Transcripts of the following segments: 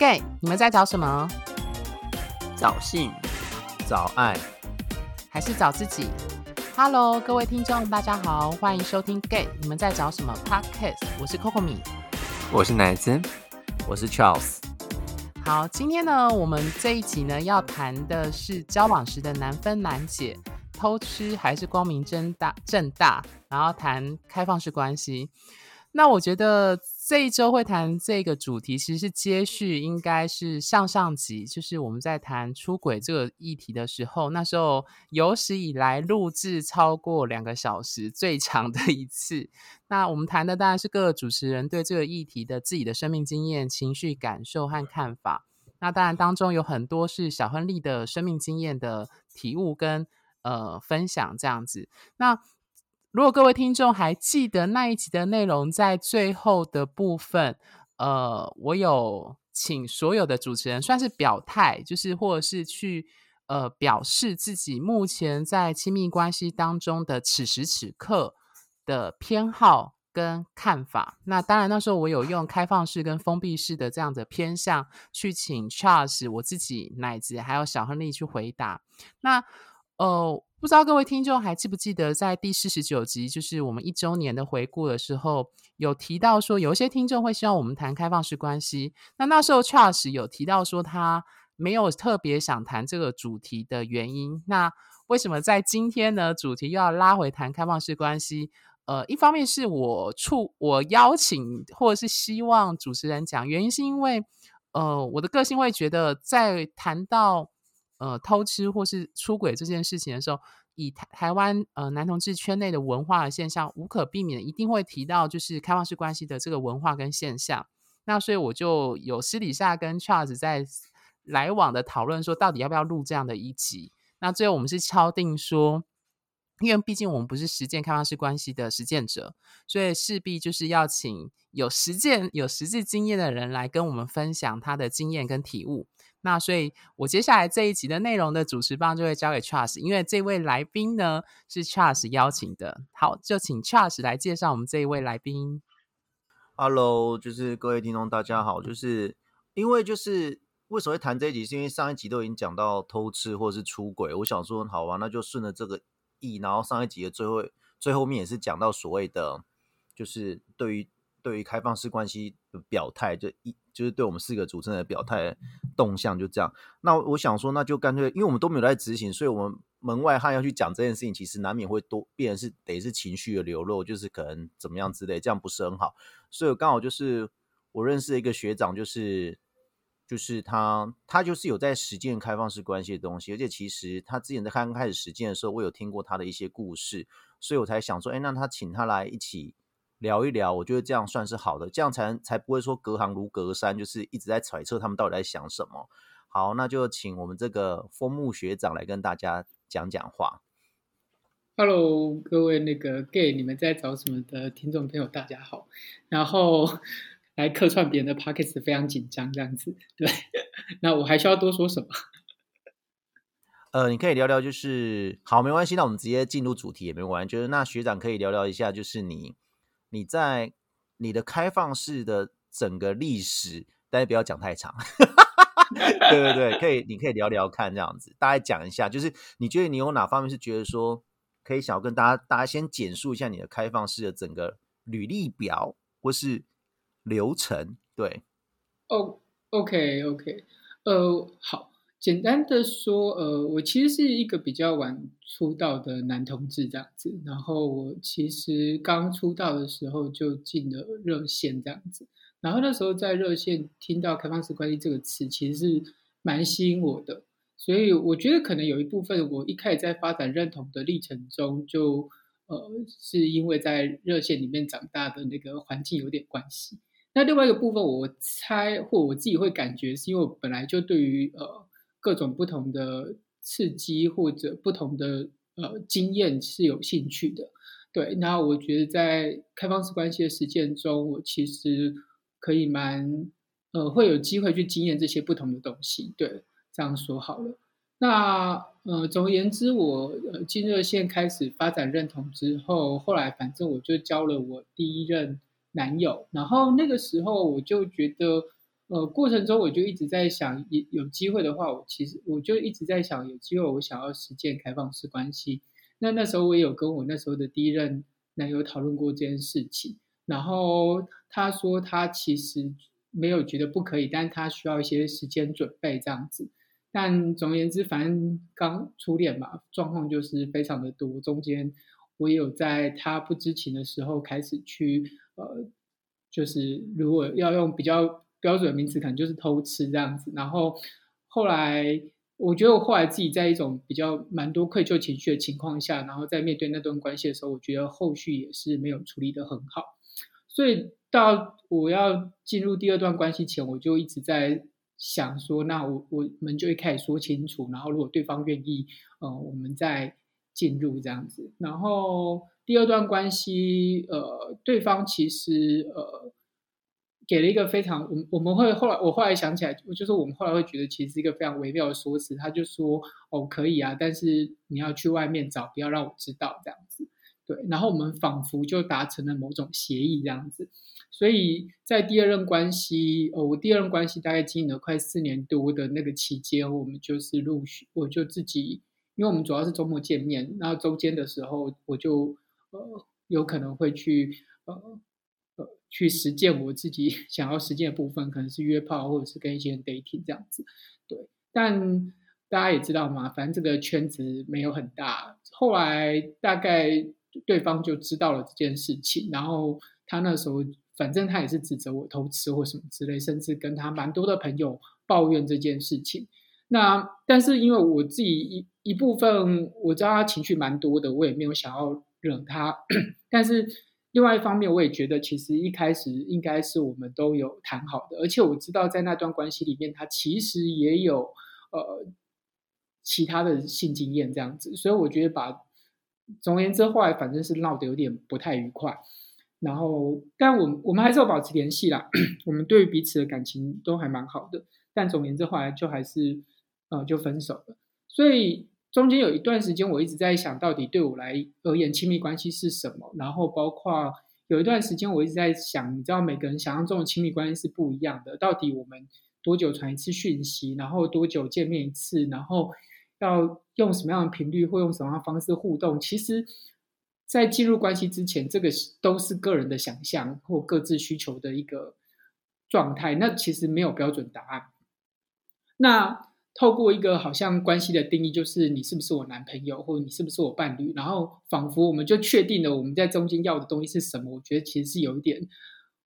Gay，你们在找什么？找性，找爱，还是找自己？Hello，各位听众，大家好，欢迎收听 Gay，你们在找什么 Podcast？我是 Coco 米，我是奶子，我是 Charles。好，今天呢，我们这一集呢要谈的是交往时的难分难解，偷吃还是光明正大正大，然后谈开放式关系。那我觉得这一周会谈这个主题，其实是接续，应该是上上集，就是我们在谈出轨这个议题的时候，那时候有史以来录制超过两个小时最长的一次。那我们谈的当然是各个主持人对这个议题的自己的生命经验、情绪感受和看法。那当然当中有很多是小亨利的生命经验的体悟跟呃分享这样子。那如果各位听众还记得那一集的内容，在最后的部分，呃，我有请所有的主持人算是表态，就是或者是去呃表示自己目前在亲密关系当中的此时此刻的偏好跟看法。那当然那时候我有用开放式跟封闭式的这样的偏向去请 Charles 我自己奶子还有小亨利去回答。那呃。不知道各位听众还记不记得，在第四十九集，就是我们一周年的回顾的时候，有提到说，有一些听众会希望我们谈开放式关系。那那时候确实有提到说，他没有特别想谈这个主题的原因。那为什么在今天呢？主题又要拉回谈开放式关系？呃，一方面是我促我邀请或者是希望主持人讲，原因是因为呃，我的个性会觉得在谈到。呃，偷吃或是出轨这件事情的时候，以台台湾呃男同志圈内的文化现象，无可避免一定会提到就是开放式关系的这个文化跟现象。那所以我就有私底下跟 Charles 在来往的讨论，说到底要不要录这样的一集。那最后我们是敲定说，因为毕竟我们不是实践开放式关系的实践者，所以势必就是要请有实践、有实际经验的人来跟我们分享他的经验跟体悟。那所以，我接下来这一集的内容的主持棒就会交给 Charles，因为这位来宾呢是 Charles 邀请的。好，就请 Charles 来介绍我们这一位来宾。Hello，就是各位听众，大家好。就是因为就是为什么会谈这一集，是因为上一集都已经讲到偷吃或者是出轨，我想说，好吧，那就顺着这个意，然后上一集的最后最后面也是讲到所谓的，就是对于。对于开放式关系的表态，就一就是对我们四个主持人的表态动向就这样。那我想说，那就干脆，因为我们都没有在执行，所以我们门外汉要去讲这件事情，其实难免会多变是得是情绪的流露，就是可能怎么样之类，这样不是很好。所以刚好就是我认识的一个学长，就是就是他他就是有在实践开放式关系的东西，而且其实他之前在刚开始实践的时候，我有听过他的一些故事，所以我才想说，哎，那他请他来一起。聊一聊，我觉得这样算是好的，这样才才不会说隔行如隔山，就是一直在揣测他们到底在想什么。好，那就请我们这个枫木学长来跟大家讲讲话。Hello，各位那个 gay，你们在找什么的听众朋友，大家好。然后来客串别人的 pockets，非常紧张这样子。对，那我还需要多说什么？呃，你可以聊聊，就是好，没关系，那我们直接进入主题也没关系。就是那学长可以聊聊一下，就是你。你在你的开放式的整个历史，但是不要讲太长。对对对，可以，你可以聊聊看这样子，大概讲一下，就是你觉得你有哪方面是觉得说可以想要跟大家，大家先简述一下你的开放式的整个履历表或是流程。对，哦，OK OK，呃，好。简单的说，呃，我其实是一个比较晚出道的男同志这样子。然后我其实刚出道的时候就进了热线这样子。然后那时候在热线听到“开放式关系”这个词，其实是蛮吸引我的。所以我觉得可能有一部分我一开始在发展认同的历程中，就呃是因为在热线里面长大的那个环境有点关系。那另外一个部分，我猜或我自己会感觉，是因为我本来就对于呃。各种不同的刺激或者不同的呃经验是有兴趣的，对。那我觉得在开放式关系的实践中，我其实可以蛮呃会有机会去经验这些不同的东西，对。这样说好了。那呃总而言之，我呃进热线开始发展认同之后，后来反正我就交了我第一任男友，然后那个时候我就觉得。呃过程中我就一直在想，有有机会的话，我其实我就一直在想，有机会我想要实践开放式关系。那那时候我也有跟我那时候的第一任男友讨论过这件事情，然后他说他其实没有觉得不可以，但他需要一些时间准备这样子。但总而言之，反正刚初恋嘛，状况就是非常的多。中间我也有在他不知情的时候开始去，呃，就是如果要用比较标准名词，可能就是偷吃这样子。然后后来，我觉得我后来自己在一种比较蛮多愧疚情绪的情况下，然后在面对那段关系的时候，我觉得后续也是没有处理的很好。所以到我要进入第二段关系前，我就一直在。想说，那我我们就一开始说清楚，然后如果对方愿意，呃，我们再进入这样子。然后第二段关系，呃，对方其实呃给了一个非常，我我们会后来我后来想起来，就是我们后来会觉得其实是一个非常微妙的说辞。他就说，哦，可以啊，但是你要去外面找，不要让我知道这样子。对，然后我们仿佛就达成了某种协议这样子。所以在第二任关系，呃，我第二任关系大概经营了快四年多的那个期间，我们就是陆续，我就自己，因为我们主要是周末见面，那周间的时候，我就呃有可能会去呃去实践我自己 想要实践的部分，可能是约炮或者是跟一些人 dating 这样子，对。但大家也知道嘛，反正这个圈子没有很大。后来大概对方就知道了这件事情，然后他那时候。反正他也是指责我偷吃或什么之类，甚至跟他蛮多的朋友抱怨这件事情。那但是因为我自己一一部分我知道他情绪蛮多的，我也没有想要惹他。但是另外一方面，我也觉得其实一开始应该是我们都有谈好的，而且我知道在那段关系里面，他其实也有呃其他的性经验这样子，所以我觉得把总而言之，后来反正是闹得有点不太愉快。然后，但我我们还是要保持联系啦。我们对于彼此的感情都还蛮好的。但总言之，后来就还是呃就分手了。所以中间有一段时间，我一直在想到底对我来而言亲密关系是什么。然后包括有一段时间，我一直在想，你知道每个人想象中的亲密关系是不一样的。到底我们多久传一次讯息？然后多久见面一次？然后要用什么样的频率或用什么样的方式互动？其实。在进入关系之前，这个都是个人的想象或各自需求的一个状态。那其实没有标准答案。那透过一个好像关系的定义，就是你是不是我男朋友，或者你是不是我伴侣，然后仿佛我们就确定了我们在中间要的东西是什么。我觉得其实是有一点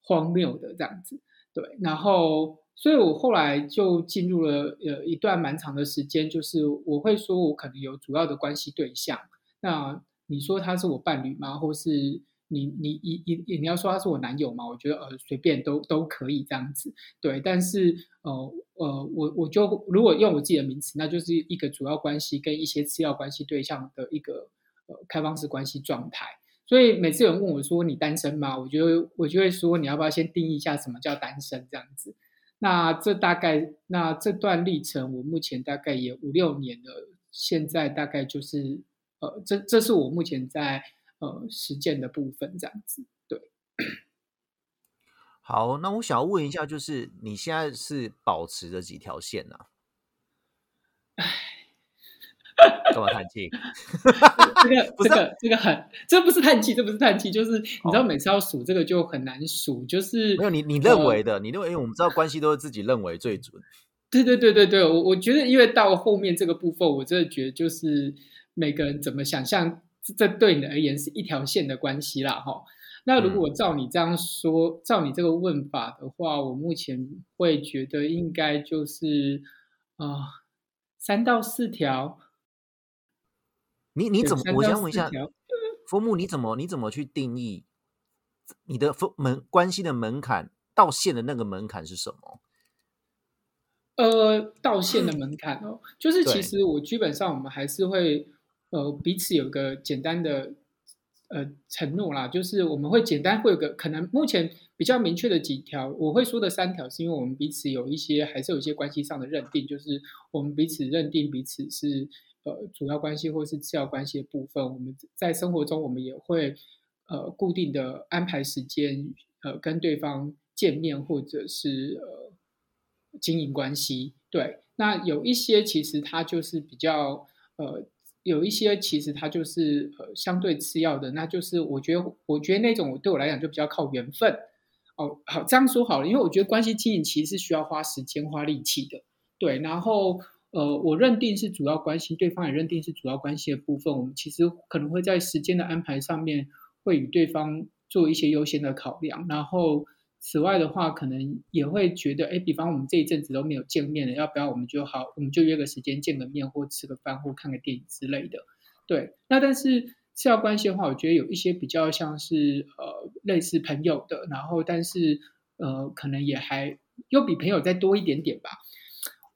荒谬的这样子。对，然后所以我后来就进入了呃一段蛮长的时间，就是我会说我可能有主要的关系对象。那你说他是我伴侣吗？或是你你你你你要说他是我男友嘛？我觉得呃随便都都可以这样子，对。但是呃呃我我就如果用我自己的名词，那就是一个主要关系跟一些次要关系对象的一个呃开放式关系状态。所以每次有人问我说你单身吗？我觉得我就会说你要不要先定义一下什么叫单身这样子。那这大概那这段历程，我目前大概也五六年了，现在大概就是。呃，这这是我目前在呃实践的部分，这样子。对，好，那我想要问一下，就是你现在是保持着几条线呢？哎，干嘛叹气？这个这个这个很，这不是叹气，这不是叹气，就是你知道，每次要数这个就很难数，就是没有你你认为的，你认为，因为我们知道关系都是自己认为最准。对对对对对，我我觉得，因为到后面这个部分，我真的觉得就是。每个人怎么想象，这对你而言是一条线的关系啦，哈。那如果照你这样说，照你这个问法的话，我目前会觉得应该就是啊，三到四条。你你怎么？我想问一下，风木，你怎么你怎么去定义你的门关系的门槛到线的那个门槛是什么？呃，到线的门槛哦，就是其实我基本上我们还是会。呃，彼此有个简单的呃承诺啦，就是我们会简单会有个可能目前比较明确的几条，我会说的三条，是因为我们彼此有一些还是有一些关系上的认定，就是我们彼此认定彼此是呃主要关系或是次要关系的部分，我们在生活中我们也会呃固定的安排时间呃跟对方见面或者是呃经营关系。对，那有一些其实它就是比较呃，有一些其实它就是呃相对次要的，那就是我觉得我觉得那种对我来讲就比较靠缘分。哦，好，这样说好了，因为我觉得关系经营其实是需要花时间、花力气的。对，然后呃，我认定是主要关系，对方也认定是主要关系的部分，我们其实可能会在时间的安排上面会与对方做一些优先的考量。然后此外的话，可能也会觉得，哎，比方我们这一阵子都没有见面了，要不要我们就好，我们就约个时间见个面，或吃个饭，或看个电影之类的。对，那但是。次要关系的话，我觉得有一些比较像是呃类似朋友的，然后但是呃可能也还又比朋友再多一点点吧。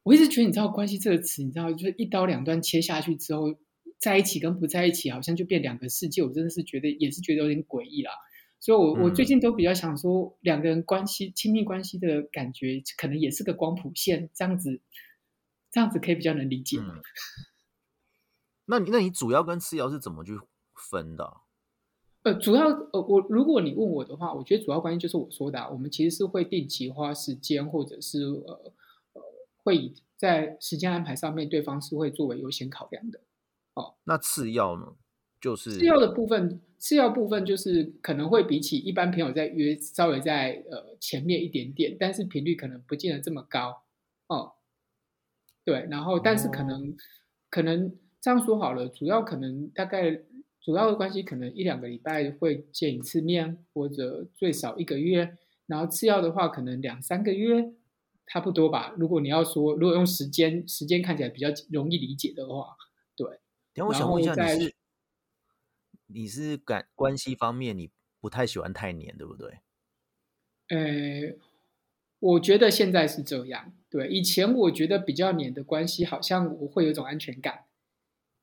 我一直觉得你知道关系这个词，你知道就是一刀两断切下去之后，在一起跟不在一起好像就变两个世界。我真的是觉得也是觉得有点诡异啦。所以，我我最近都比较想说，两个人关系亲密关系的感觉，可能也是个光谱线，这样子这样子可以比较能理解。那你那你主要跟次要是怎么去？分的，呃，主要呃，我如果你问我的话，我觉得主要关系就是我说的，我们其实是会定期花时间，或者是呃呃，会以在时间安排上面，对方是会作为优先考量的。哦，那次要呢？就是次要的部分，次要部分就是可能会比起一般朋友在约稍微在呃前面一点点，但是频率可能不见得这么高。哦，对，然后但是可能可能这样说好了，主要可能大概。主要的关系可能一两个礼拜会见一次面，或者最少一个月。然后次要的话，可能两三个月，差不多吧。如果你要说，如果用时间时间看起来比较容易理解的话，对。等我想问一下，你是你是感关系方面，你不太喜欢太黏，对不对？呃，我觉得现在是这样。对，以前我觉得比较黏的关系，好像我会有种安全感。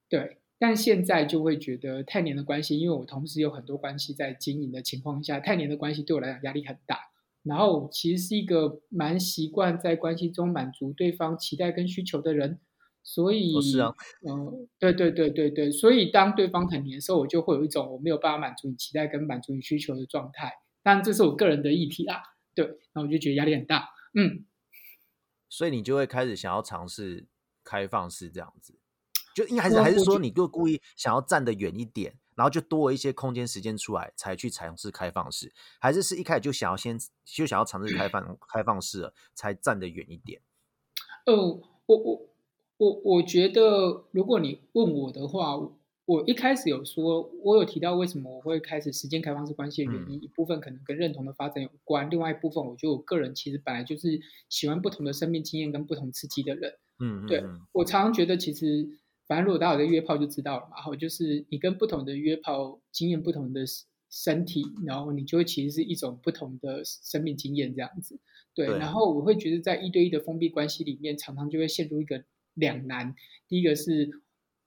对。但现在就会觉得太黏的关系，因为我同时有很多关系在经营的情况下，太黏的关系对我来讲压力很大。然后其实是一个蛮习惯在关系中满足对方期待跟需求的人，所以是啊，嗯，对对对对对，所以当对方很黏的时候，我就会有一种我没有办法满足你期待跟满足你需求的状态。但这是我个人的议题啦，对，然后我就觉得压力很大，嗯，所以你就会开始想要尝试开放式这样子。就应该还是还是说，你就故意想要站得远一点，然后就多一些空间时间出来，才去尝试开放式，还是是一开始就想要先就想要尝试开放开放式了，才站得远一点？呃，我我我我觉得，如果你问我的话，我一开始有说，我有提到为什么我会开始时间开放式关系的原因，一部分可能跟认同的发展有关，另外一部分，我觉得我个人其实本来就是喜欢不同的生命经验跟不同刺激的人。嗯，对我常常觉得其实。反正如果大家有在约炮就知道了嘛，然后就是你跟不同的约炮经验不同的身体，然后你就会其实是一种不同的生命经验这样子。对，然后我会觉得在一对一的封闭关系里面，常常就会陷入一个两难。第一个是，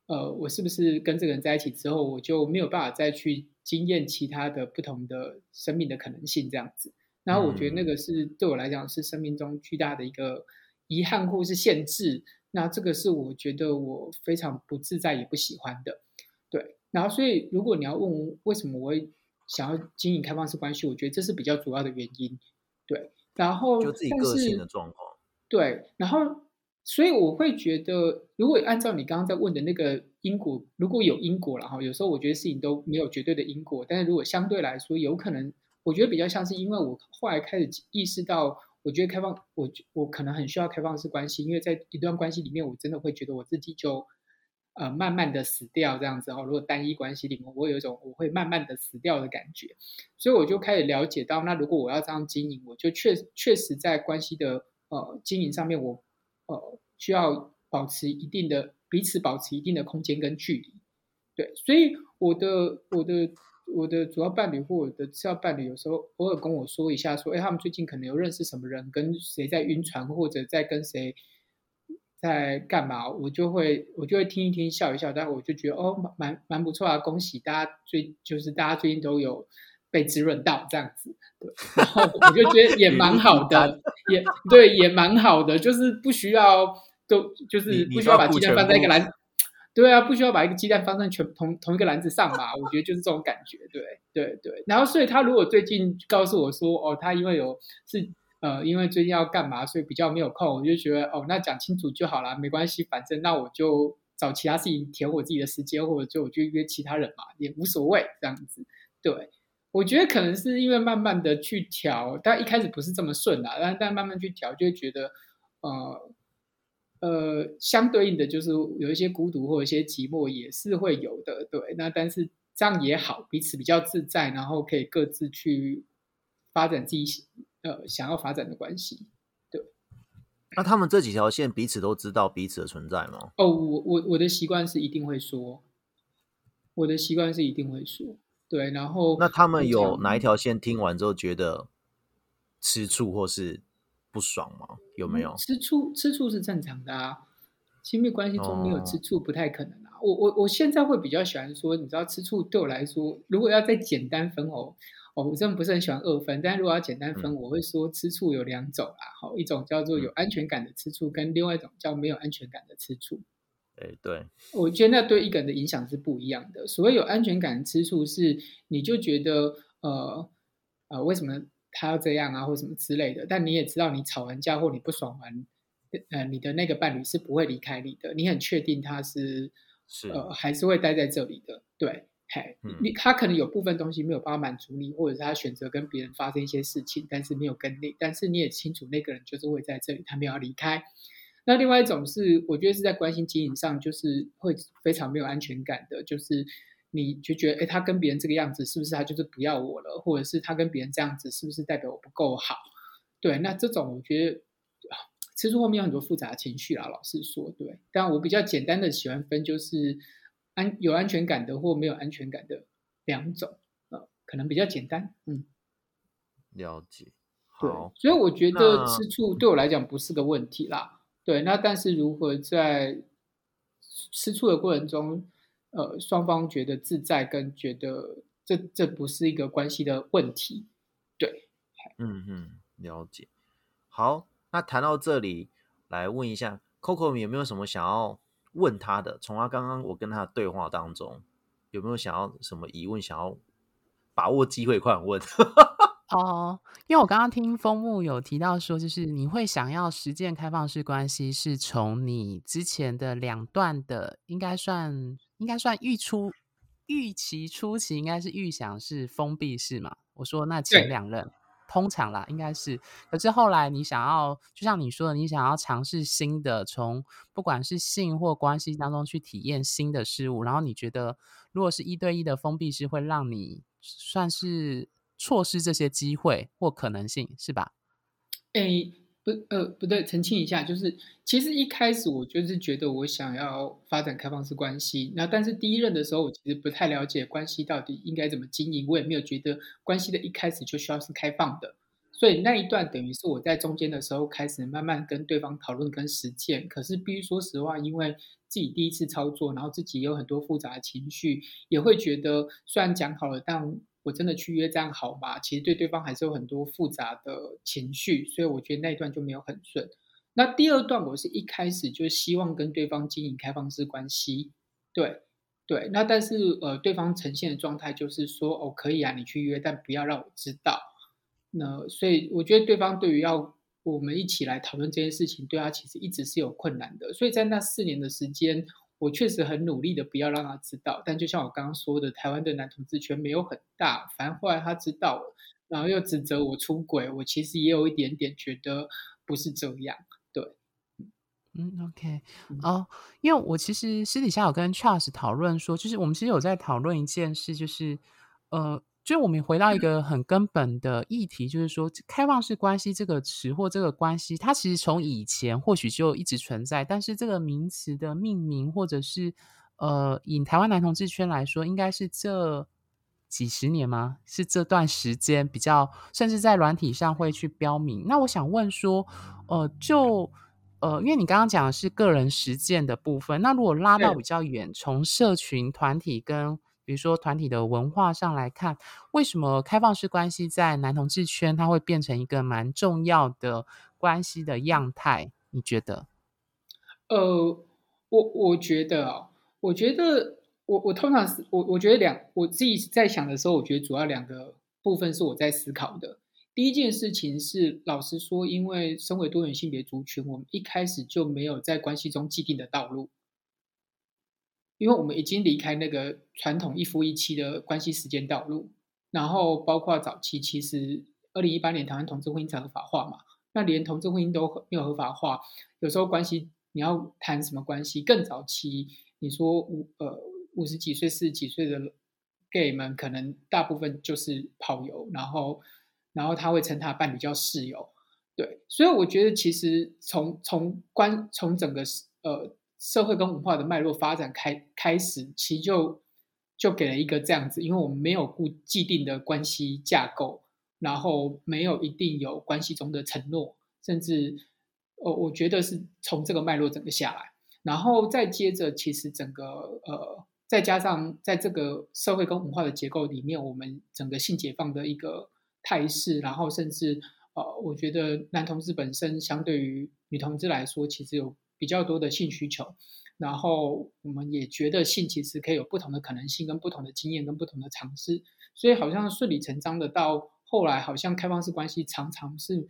呃，我是不是跟这个人在一起之后，我就没有办法再去经验其他的不同的生命的可能性这样子。然后我觉得那个是对我来讲是生命中巨大的一个遗憾或是限制。那这个是我觉得我非常不自在也不喜欢的，对。然后所以如果你要问为什么我会想要经营开放式关系，我觉得这是比较主要的原因，对。然后就自己个性的状况，对。然后所以我会觉得，如果按照你刚刚在问的那个因果，如果有因果了哈，有时候我觉得事情都没有绝对的因果，但是如果相对来说有可能，我觉得比较像是因为我后来开始意识到。我觉得开放，我我可能很需要开放式关系，因为在一段关系里面，我真的会觉得我自己就呃慢慢的死掉这样子哦。如果单一关系里面，我有一种我会慢慢的死掉的感觉，所以我就开始了解到，那如果我要这样经营，我就确确实在关系的呃经营上面，我呃需要保持一定的彼此保持一定的空间跟距离。对，所以我的我的。我的主要伴侣或我的次要伴侣，有时候偶尔跟我说一下，说，哎，他们最近可能有认识什么人，跟谁在晕船，或者在跟谁在干嘛，我就会我就会听一听，笑一笑，但我就觉得哦，蛮蛮不错啊，恭喜大家最就是大家最近都有被滋润到这样子，对，然后我就觉得也蛮好的，也对，也蛮好的，就是不需要都就是不需要把鸡蛋放在一个篮。对啊，不需要把一个鸡蛋放在全同同一个篮子上嘛？我觉得就是这种感觉，对对对。然后，所以他如果最近告诉我说，哦，他因为有是呃，因为最近要干嘛，所以比较没有空。我就觉得哦，那讲清楚就好了，没关系，反正那我就找其他事情填我自己的时间，或者就我就约其他人嘛，也无所谓这样子。对，我觉得可能是因为慢慢的去调，但一开始不是这么顺的，但但慢慢去调，就会觉得呃呃，相对应的就是有一些孤独或者一些寂寞也是会有的。对，那但是这样也好，彼此比较自在，然后可以各自去发展自己。呃，想要发展的关系，对。那他们这几条线彼此都知道彼此的存在吗？哦，我我我的习惯是一定会说，我的习惯是一定会说，对。然后，那他们有哪一条线听完之后觉得吃醋或是不爽吗？有没有？吃醋，吃醋是正常的啊。亲密关系中没有吃醋不太可能啊。我我我现在会比较喜欢说，你知道，吃醋对我来说，如果要再简单分哦。我真的不是很喜欢二分，但如果要简单分，我会说吃醋有两种啦。好，一种叫做有安全感的吃醋，跟另外一种叫没有安全感的吃醋。哎，对，我觉得那对一个人的影响是不一样的。所谓有安全感的吃醋，是你就觉得呃呃，为什么他要这样啊，或什么之类的。但你也知道，你吵完架或你不爽完，呃，你的那个伴侣是不会离开你的，你很确定他是是呃还是会待在这里的，对。嘿，你他可能有部分东西没有办法满足你，或者是他选择跟别人发生一些事情，但是没有跟你，但是你也清楚那个人就是会在这里，他没有要离开。那另外一种是，我觉得是在关心经营上，就是会非常没有安全感的，就是你就觉得，哎，他跟别人这个样子，是不是他就是不要我了？或者是他跟别人这样子，是不是代表我不够好？对，那这种我觉得，吃出后面有很多复杂情绪啦。老实说，对，但我比较简单的喜欢分就是。安有安全感的或没有安全感的两种，呃，可能比较简单，嗯，了解，好，所以我觉得吃醋对我来讲不是个问题啦，对，那但是如何在吃醋的过程中，呃，双方觉得自在跟觉得这这不是一个关系的问题，对，嗯嗯，了解，好，那谈到这里，来问一下 Coco 有没有什么想要？问他的，从他刚刚我跟他的对话当中，有没有想要什么疑问？想要把握机会，快点问。哦，因为我刚刚听风木有提到说，就是你会想要实践开放式关系，是从你之前的两段的，应该算应该算预初预期初期，应该是预想是封闭式嘛？我说那前两任。通常啦，应该是。可是后来你想要，就像你说的，你想要尝试新的，从不管是性或关系当中去体验新的事物，然后你觉得，如果是一对一的封闭式，会让你算是错失这些机会或可能性，是吧？哎，不，呃，不对，澄清一下，就是其实一开始我就是觉得我想要发展开放式关系，那但是第一任的时候，我其实不太了解关系到底应该怎么经营，我也没有觉得关系的一开始就需要是开放的，所以那一段等于是我在中间的时候开始慢慢跟对方讨论跟实践。可是必须说实话，因为自己第一次操作，然后自己有很多复杂的情绪，也会觉得虽然讲好了，但我真的去约这样好吗？其实对对方还是有很多复杂的情绪，所以我觉得那一段就没有很顺。那第二段我是一开始就希望跟对方经营开放式关系，对对。那但是呃，对方呈现的状态就是说哦可以啊，你去约，但不要让我知道。那所以我觉得对方对于要我们一起来讨论这件事情，对他其实一直是有困难的。所以在那四年的时间。我确实很努力的不要让他知道，但就像我刚刚说的，台湾的男同志圈没有很大，反正后来他知道了，然后又指责我出轨，我其实也有一点点觉得不是这样，对，嗯，OK，哦，因为我其实私底下有跟 Charles 讨论说，就是我们其实有在讨论一件事，就是呃。所以，我们回到一个很根本的议题，就是说，开放式关系这个词或这个关系，它其实从以前或许就一直存在，但是这个名词的命名，或者是呃，以台湾男同志圈来说，应该是这几十年吗？是这段时间比较，甚至在软体上会去标明。那我想问说，呃，就呃，因为你刚刚讲的是个人实践的部分，那如果拉到比较远，从社群团体跟比如说团体的文化上来看，为什么开放式关系在男同志圈它会变成一个蛮重要的关系的样态？你觉得？呃，我我觉得啊，我觉得我我通常是我我觉得两我自己在想的时候，我觉得主要两个部分是我在思考的。第一件事情是，老实说，因为身为多元性别族群，我们一开始就没有在关系中既定的道路，因为我们已经离开那个传统一夫一妻的关系时间道路，然后包括早期，其实二零一八年台湾同志婚姻才合法化嘛，那连同志婚姻都没有合法化，有时候关系你要谈什么关系，更早期，你说五呃五十几岁、四十几岁的 gay 们，可能大部分就是跑友，然后。然后他会称他伴侣叫室友，对，所以我觉得其实从从关从整个呃社会跟文化的脉络发展开开始，其实就就给了一个这样子，因为我们没有固既定的关系架构，然后没有一定有关系中的承诺，甚至呃，我觉得是从这个脉络整个下来，然后再接着，其实整个呃，再加上在这个社会跟文化的结构里面，我们整个性解放的一个。态势，然后甚至呃，我觉得男同志本身相对于女同志来说，其实有比较多的性需求。然后我们也觉得性其实可以有不同的可能性、跟不同的经验、跟不同的尝试。所以好像顺理成章的到后来，好像开放式关系常常是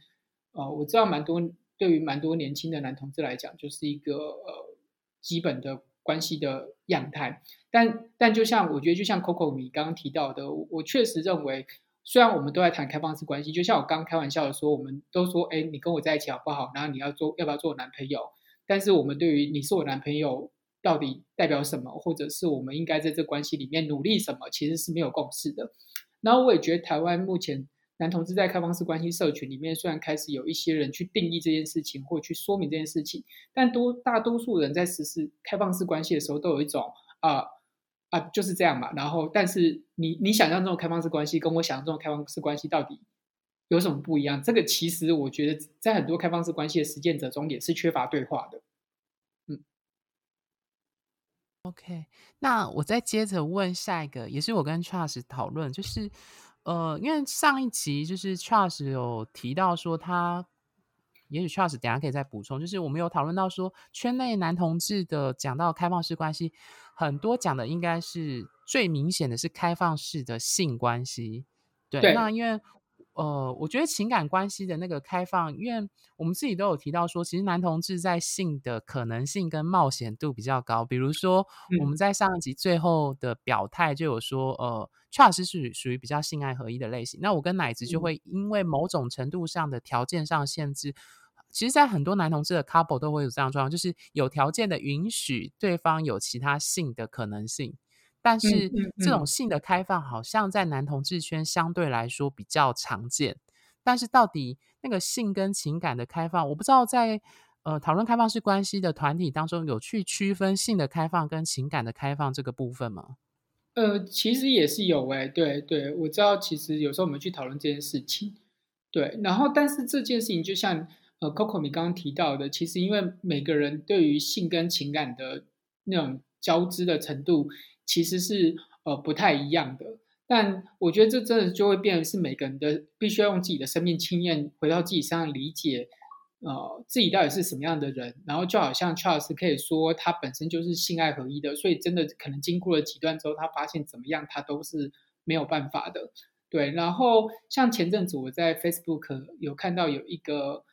呃，我知道蛮多对于蛮多年轻的男同志来讲，就是一个呃基本的关系的样态。但但就像我觉得，就像 Coco 你刚刚提到的，我确实认为。虽然我们都在谈开放式关系，就像我刚刚开玩笑的说，我们都说，哎，你跟我在一起好不好？然后你要做，要不要做我男朋友？但是我们对于你是我男朋友到底代表什么，或者是我们应该在这关系里面努力什么，其实是没有共识的。然后我也觉得台湾目前男同志在开放式关系社群里面，虽然开始有一些人去定义这件事情，或去说明这件事情，但多大多数人在实施开放式关系的时候，都有一种啊。啊，就是这样嘛。然后，但是你你想象中的开放式关系，跟我想象中的开放式关系到底有什么不一样？这个其实我觉得，在很多开放式关系的实践者中，也是缺乏对话的。嗯。OK，那我再接着问下一个，也是我跟 Charles 讨论，就是呃，因为上一集就是 Charles 有提到说他。也许 Charles 等下可以再补充，就是我们有讨论到说，圈内男同志的讲到开放式关系，很多讲的应该是最明显的是开放式的性关系。对，那因为呃，我觉得情感关系的那个开放，因为我们自己都有提到说，其实男同志在性的可能性跟冒险度比较高。比如说，我们在上一集最后的表态就有说，呃，Charles 是属于比较性爱合一的类型。那我跟奶子就会因为某种程度上的条件上限制。其实，在很多男同志的 couple 都会有这样状况，就是有条件的允许对方有其他性的可能性，但是这种性的开放好像在男同志圈相对来说比较常见。但是，到底那个性跟情感的开放，我不知道在呃讨论开放式关系的团体当中有去区分性的开放跟情感的开放这个部分吗？呃，其实也是有诶，对对，我知道，其实有时候我们去讨论这件事情，对，然后但是这件事情就像。呃，Coco 你刚刚提到的，其实因为每个人对于性跟情感的那种交织的程度，其实是呃不太一样的。但我觉得这真的就会变成是每个人的必须要用自己的生命经验回到自己身上理解，呃，自己到底是什么样的人。然后就好像 Charles 可以说他本身就是性爱合一的，所以真的可能经过了几段之后，他发现怎么样他都是没有办法的。对，然后像前阵子我在 Facebook 有看到有一个。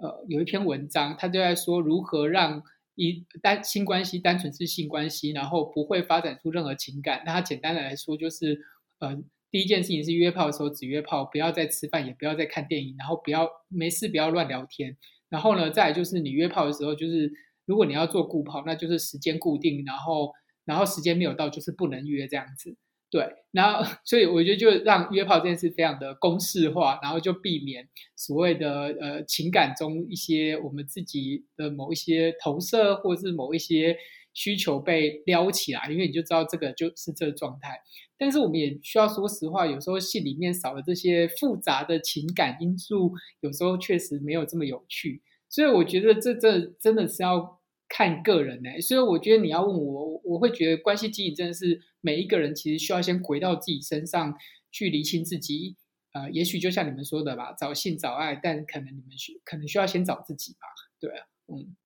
呃，有一篇文章，他就在说如何让一单性关系单纯是性关系，然后不会发展出任何情感。那它简单的来说，就是呃，第一件事情是约炮的时候只约炮，不要再吃饭，也不要再看电影，然后不要没事不要乱聊天。然后呢，再就是你约炮的时候，就是如果你要做固炮，那就是时间固定，然后然后时间没有到就是不能约这样子。对，然后所以我觉得就让约炮这件事非常的公式化，然后就避免所谓的呃情感中一些我们自己的某一些投射或是某一些需求被撩起来，因为你就知道这个就是这状态。但是我们也需要说实话，有时候戏里面少了这些复杂的情感因素，有时候确实没有这么有趣。所以我觉得这这真的是要。看个人呢，所以我觉得你要问我，我会觉得关系经营真的是每一个人其实需要先回到自己身上去厘清自己。呃，也许就像你们说的吧，找性找爱，但可能你们需可能需要先找自己吧。对啊，嗯。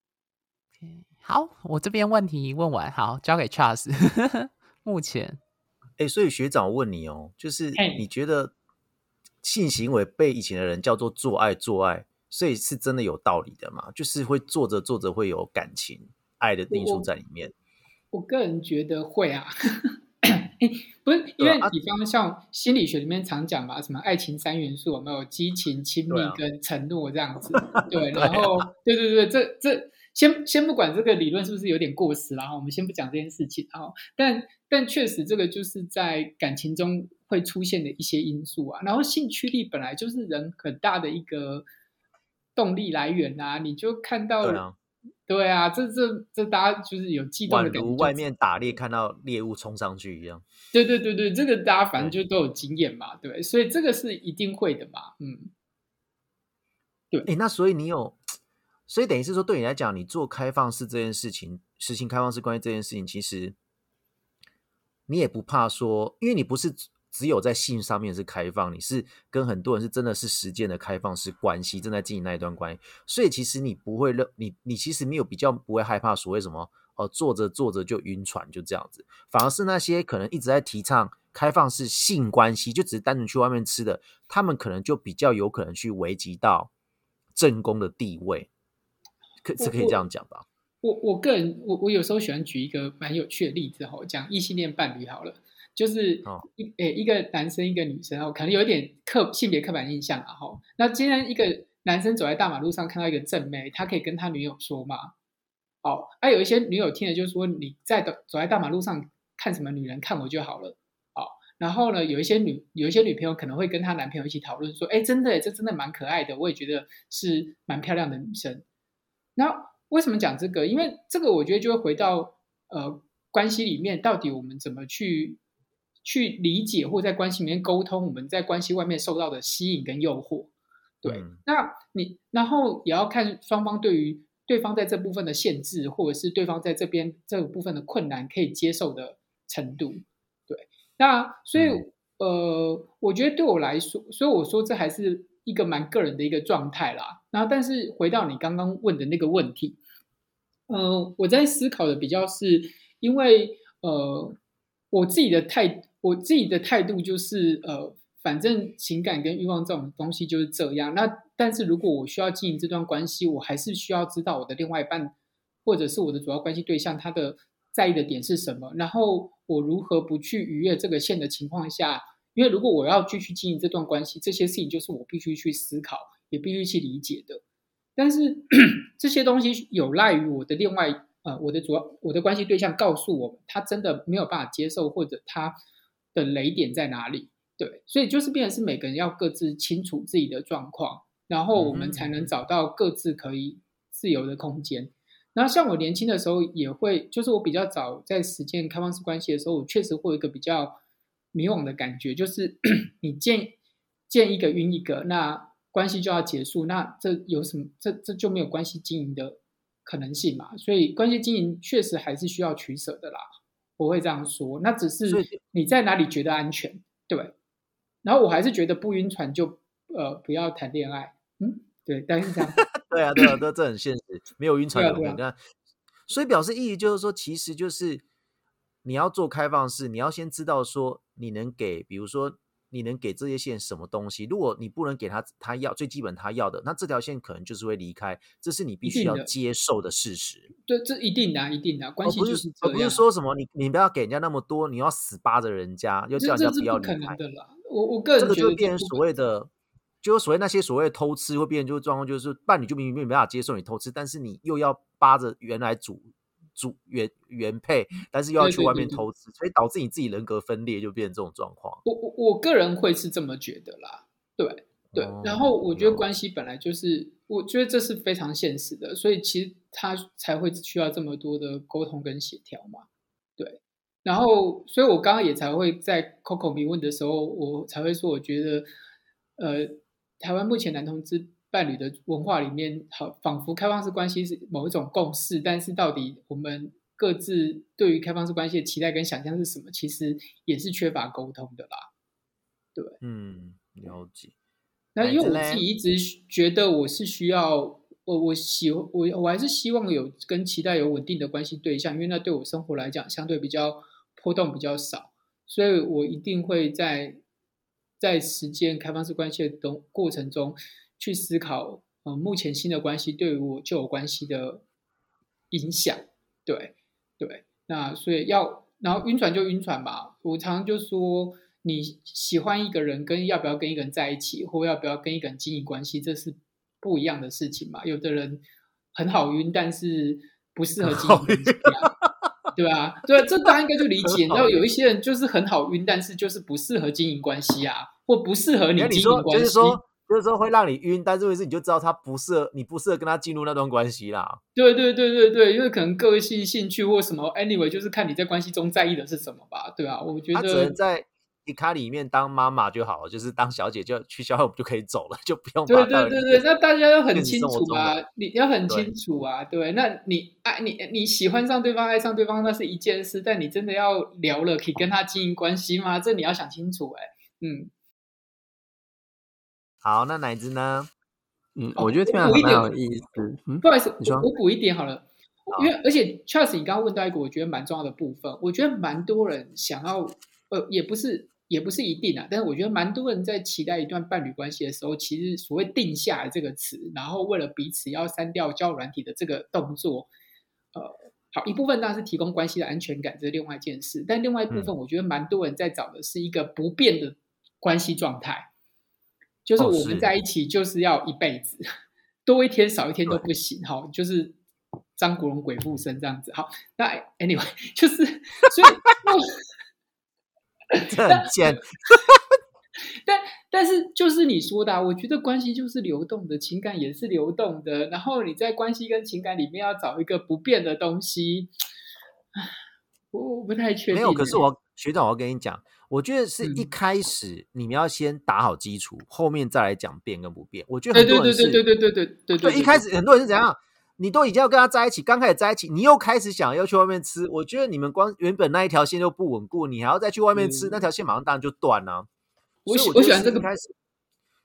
好，我这边问题问完，好，交给 Charles。目前，哎，所以学长问你哦，就是你觉得性行为被以前的人叫做做爱做爱，所以是真的有道理的嘛？就是会做着做着会有感情、爱的因素在里面。我个人觉得会啊，不是因为比方像心理学里面常讲嘛，什么爱情三元素有没有激情、亲密跟承诺这样子？对，然后对对对，这这先先不管这个理论是不是有点过时然后我们先不讲这件事情啊。但但确实这个就是在感情中会出现的一些因素啊。然后兴趣力本来就是人很大的一个动力来源啊，你就看到。对啊，这这这大家就是有悸动的感觉，外面打猎看到猎物冲上去一样。对对对对，这个大家反正就都有经验嘛，对，所以这个是一定会的嘛，嗯，对。哎，那所以你有，所以等于是说，对你来讲，你做开放式这件事情，实行开放式关于这件事情，其实你也不怕说，因为你不是。只有在性上面是开放，你是跟很多人是真的是实践的开放式关系，正在经营那一段关系，所以其实你不会认你你其实没有比较不会害怕所谓什么哦，坐着坐着就晕船就这样子，反而是那些可能一直在提倡开放式性关系，就只是单纯去外面吃的，他们可能就比较有可能去危及到正宫的地位，可是可以这样讲吧？我我个人我我有时候喜欢举一个蛮有趣的例子哈，讲异性恋伴侣好了。就是一诶，一个男生一个女生哦，可能有点刻性别刻板印象啊哈。那今天一个男生走在大马路上看到一个正妹，他可以跟他女友说嘛？哦，啊，有一些女友听了就说你在走走在大马路上看什么女人看我就好了。哦，然后呢，有一些女有一些女朋友可能会跟她男朋友一起讨论说，哎，真的，这真的蛮可爱的，我也觉得是蛮漂亮的女生。那为什么讲这个？因为这个我觉得就会回到呃关系里面，到底我们怎么去。去理解或在关系里面沟通，我们在关系外面受到的吸引跟诱惑，对，那你然后也要看双方对于对方在这部分的限制，或者是对方在这边这个部分的困难可以接受的程度，对，那所以呃，我觉得对我来说，所以我说这还是一个蛮个人的一个状态啦。然后，但是回到你刚刚问的那个问题，呃，我在思考的比较是因为呃，我自己的态。我自己的态度就是，呃，反正情感跟欲望这种东西就是这样。那但是如果我需要经营这段关系，我还是需要知道我的另外一半或者是我的主要关系对象他的在意的点是什么，然后我如何不去逾越这个线的情况下，因为如果我要继续经营这段关系，这些事情就是我必须去思考，也必须去理解的。但是 这些东西有赖于我的另外，呃，我的主要我的关系对象告诉我，他真的没有办法接受，或者他。的雷点在哪里？对，所以就是变成是每个人要各自清楚自己的状况，然后我们才能找到各自可以自由的空间。然后像我年轻的时候也会，就是我比较早在实践开放式关系的时候，我确实会有一个比较迷惘的感觉，就是 你见见一个晕一个，那关系就要结束，那这有什么？这这就没有关系经营的可能性嘛？所以关系经营确实还是需要取舍的啦。我会这样说，那只是你在哪里觉得安全，对。然后我还是觉得不晕船就呃不要谈恋爱，嗯，对，但是这样，对啊，对啊，这这很现实，没有晕船的人，那所以表示意义就是说，其实就是你要做开放式，你要先知道说你能给，比如说。你能给这些线什么东西？如果你不能给他他要最基本他要的，那这条线可能就是会离开，这是你必须要接受的事实。对，这一定的，一定的关系就是这样。不是说什么你你不要给人家那么多，你要死扒着人家，又叫人家不要离开。的啦。我我个人这个就会变成所谓的，就是所谓那些所谓偷吃会变成就是状况，就是伴侣就明明没办法接受你偷吃，但是你又要扒着原来主。主原原配，但是又要去外面投资，所以导致你自己人格分裂，就变成这种状况。我我我个人会是这么觉得啦，对对。然后我觉得关系本来就是，我觉得这是非常现实的，所以其实他才会需要这么多的沟通跟协调嘛。对，然后所以我刚刚也才会在 Coco 提问的时候，我才会说，我觉得呃，台湾目前男同志。伴侣的文化里面，好仿佛开放式关系是某一种共识，但是到底我们各自对于开放式关系的期待跟想象是什么，其实也是缺乏沟通的啦。对，嗯，了解。那因为我自己一直觉得我是需要，我我喜我我还是希望有跟期待有稳定的关系对象，因为那对我生活来讲相对比较波动比较少，所以我一定会在。在实践开放式关系的东过程中去思考，呃，目前新的关系对于我旧有关系的影响。对对，那所以要然后晕船就晕船吧。我常常就说，你喜欢一个人跟要不要跟一个人在一起，或要不要跟一个人经营关系，这是不一样的事情嘛。有的人很好晕，但是不适合经营关系 啊。对吧？对，这大家应该就理解。然后有一些人就是很好晕，但是就是不适合经营关系啊，或不适合你经营关系。就是说，就是说会让你晕，但是问题是你就知道他不适合，你不适合跟他进入那段关系啦。对对对对对，因为可能个性、兴趣或什么，anyway，就是看你在关系中在意的是什么吧，对啊？我觉得他只能在迪卡里面当妈妈就好了，就是当小姐就去消费就可以走了，就不用。对对对对，那大家要很清楚啊，你要很清楚啊，对。那你爱你你喜欢上对方，爱上对方那是一件事，但你真的要聊了，可以跟他经营关系吗？这你要想清楚哎。嗯。好，那奶子呢？嗯，我觉得听完蛮有意思。嗯，不好意思，你说我补一点好了，因为而且 Charles，你刚刚问到一个我觉得蛮重要的部分，我觉得蛮多人想要，呃，也不是。也不是一定啊，但是我觉得蛮多人在期待一段伴侣关系的时候，其实所谓“定下来”这个词，然后为了彼此要删掉交友软体的这个动作，呃，好一部分当然是提供关系的安全感，这是另外一件事。但另外一部分，我觉得蛮多人在找的是一个不变的关系状态，就是我们在一起就是要一辈子，多一天少一天都不行。哈，就是张国荣鬼附身这样子。好，那 anyway 就是所以。这很贱，但但是就是你说的，我觉得关系就是流动的，情感也是流动的。然后你在关系跟情感里面要找一个不变的东西，我我不太确定。没有，可是我学长，我要跟你讲，我觉得是一开始你们要先打好基础，后面再来讲变跟不变。我觉得很多人是，对对对对对对对对，一开始很多人是怎样？你都已经要跟他在一起，刚开始在一起，你又开始想要去外面吃。我觉得你们光原本那一条线就不稳固，你还要再去外面吃，那条线马上当然就断了。我喜我喜欢这个开始，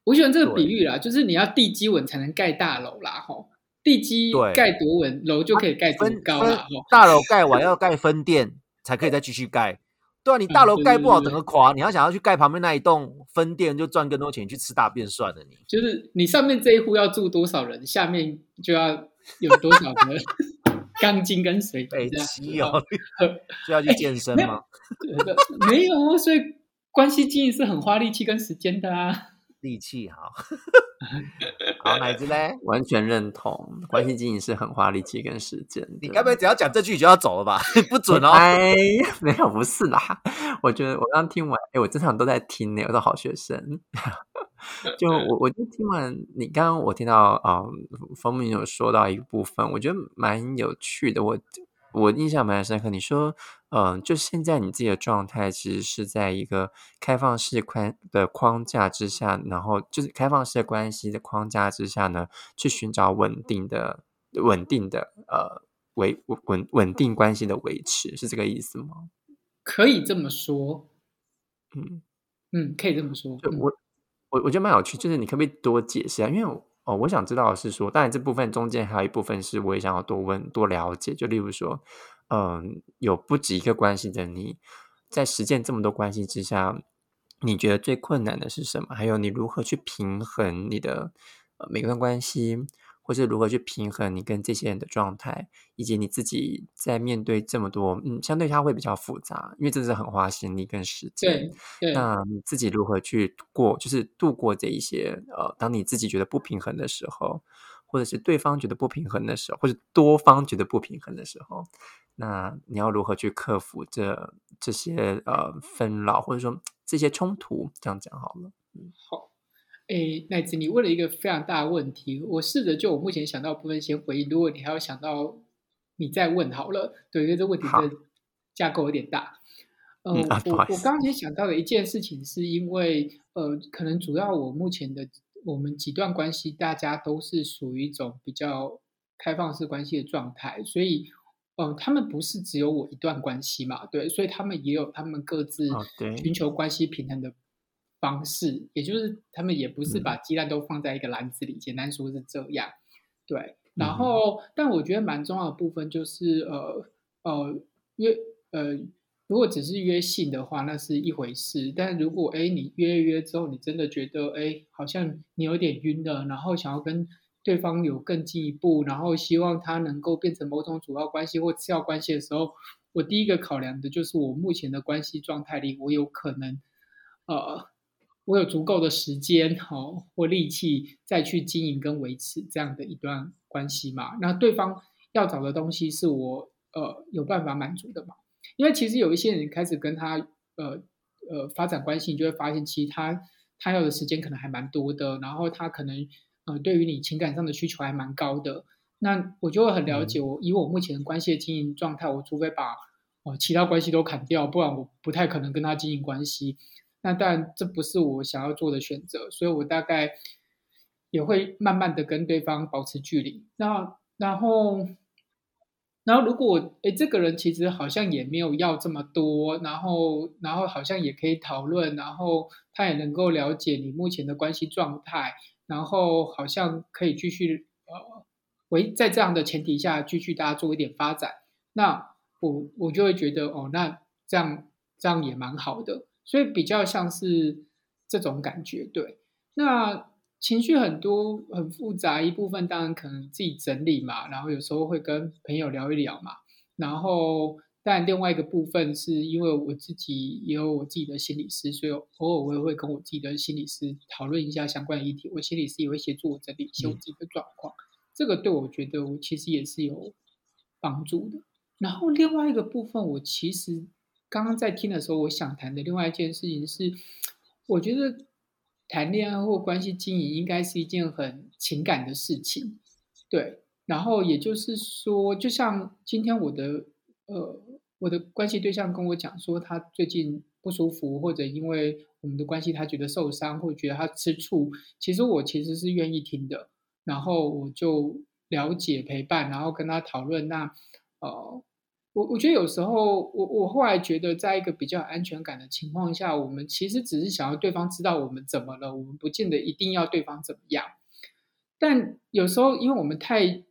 我喜欢这个比喻啦，就是你要地基稳才能盖大楼啦，吼，地基盖多稳，楼就可以盖多高了。大楼盖完要盖分店，才可以再继续盖。对啊，你大楼盖不好，整个垮。你要想要去盖旁边那一栋分店，就赚更多钱，去吃大便算了。你就是你上面这一户要住多少人，下面就要。有多少个 钢筋跟水杯？稀哦，就要去健身吗？没有，所以关系经营是很花力气跟时间的啊。力气好，好奶子嘞，完全认同。关系经营是很花力气跟时间。你该不会只要讲这句就要走了吧？不准哦！哎，没有，不是啦。我觉得我刚听完，哎，我正常都在听呢，我是好学生。就我，我就听完你刚刚我听到啊，方明有说到一个部分，我觉得蛮有趣的。我我印象蛮深刻。你说，嗯，就现在你自己的状态，其实是在一个开放式宽的框架之下，然后就是开放式关系的框架之下呢，去寻找稳定的、稳定的呃维稳稳定关系的维持，是这个意思吗？可以这么说。嗯嗯，可以这么说。我。我我觉得蛮有趣，就是你可不可以多解释啊？因为哦，我想知道的是说，当然这部分中间还有一部分是我也想要多问、多了解。就例如说，嗯，有不止一个关系的你，在实践这么多关系之下，你觉得最困难的是什么？还有你如何去平衡你的呃每段关系？或是如何去平衡你跟这些人的状态，以及你自己在面对这么多，嗯，相对它会比较复杂，因为这是很花心力跟时间。对，那你自己如何去过，就是度过这一些，呃，当你自己觉得不平衡的时候，或者是对方觉得不平衡的时候，或者多方觉得不平衡的时候，那你要如何去克服这这些呃纷扰，或者说这些冲突？这样讲好了。嗯，好。哎，奈子，你问了一个非常大的问题，我试着就我目前想到部分先回应。如果你还要想到，你再问好了。对，因为这问题的架构有点大。呃，我我刚才想到的一件事情，是因为呃，可能主要我目前的我们几段关系，大家都是属于一种比较开放式关系的状态，所以嗯，他们不是只有我一段关系嘛，对，所以他们也有他们各自寻求关系平衡的。方式，也就是他们也不是把鸡蛋都放在一个篮子里，简单说是这样。对，然后，但我觉得蛮重要的部分就是，呃呃，因为呃，如果只是约信的话，那是一回事。但如果哎，你约约之后，你真的觉得哎，好像你有点晕了，然后想要跟对方有更进一步，然后希望他能够变成某种主要关系或次要关系的时候，我第一个考量的就是我目前的关系状态里，我有可能，呃，我有足够的时间哈或力气再去经营跟维持这样的一段关系嘛？那对方要找的东西是我呃有办法满足的嘛？因为其实有一些人开始跟他呃呃发展关系，你就会发现其实他他要的时间可能还蛮多的，然后他可能呃对于你情感上的需求还蛮高的。那我就会很了解我以我目前关系的经营状态，我除非把哦其他关系都砍掉，不然我不太可能跟他经营关系。那当然这不是我想要做的选择，所以我大概也会慢慢的跟对方保持距离。那然后。然后，如果诶，这个人其实好像也没有要这么多，然后，然后好像也可以讨论，然后他也能够了解你目前的关系状态，然后好像可以继续呃，为在这样的前提下继续大家做一点发展，那我我就会觉得哦，那这样这样也蛮好的，所以比较像是这种感觉，对，那。情绪很多很复杂，一部分当然可能自己整理嘛，然后有时候会跟朋友聊一聊嘛，然后但另外一个部分是因为我自己也有我自己的心理师，所以偶尔我也会跟我自己的心理师讨论一下相关的议题，我心理师也会协助我整理一些我自己的状况，这个对我觉得我其实也是有帮助的。然后另外一个部分，我其实刚刚在听的时候，我想谈的另外一件事情是，我觉得。谈恋爱或关系经营应该是一件很情感的事情，对。然后也就是说，就像今天我的呃我的关系对象跟我讲说，他最近不舒服，或者因为我们的关系他觉得受伤，或者觉得他吃醋，其实我其实是愿意听的。然后我就了解陪伴，然后跟他讨论那呃。我我觉得有时候，我我后来觉得，在一个比较安全感的情况下，我们其实只是想要对方知道我们怎么了，我们不见得一定要对方怎么样。但有时候，因为我们太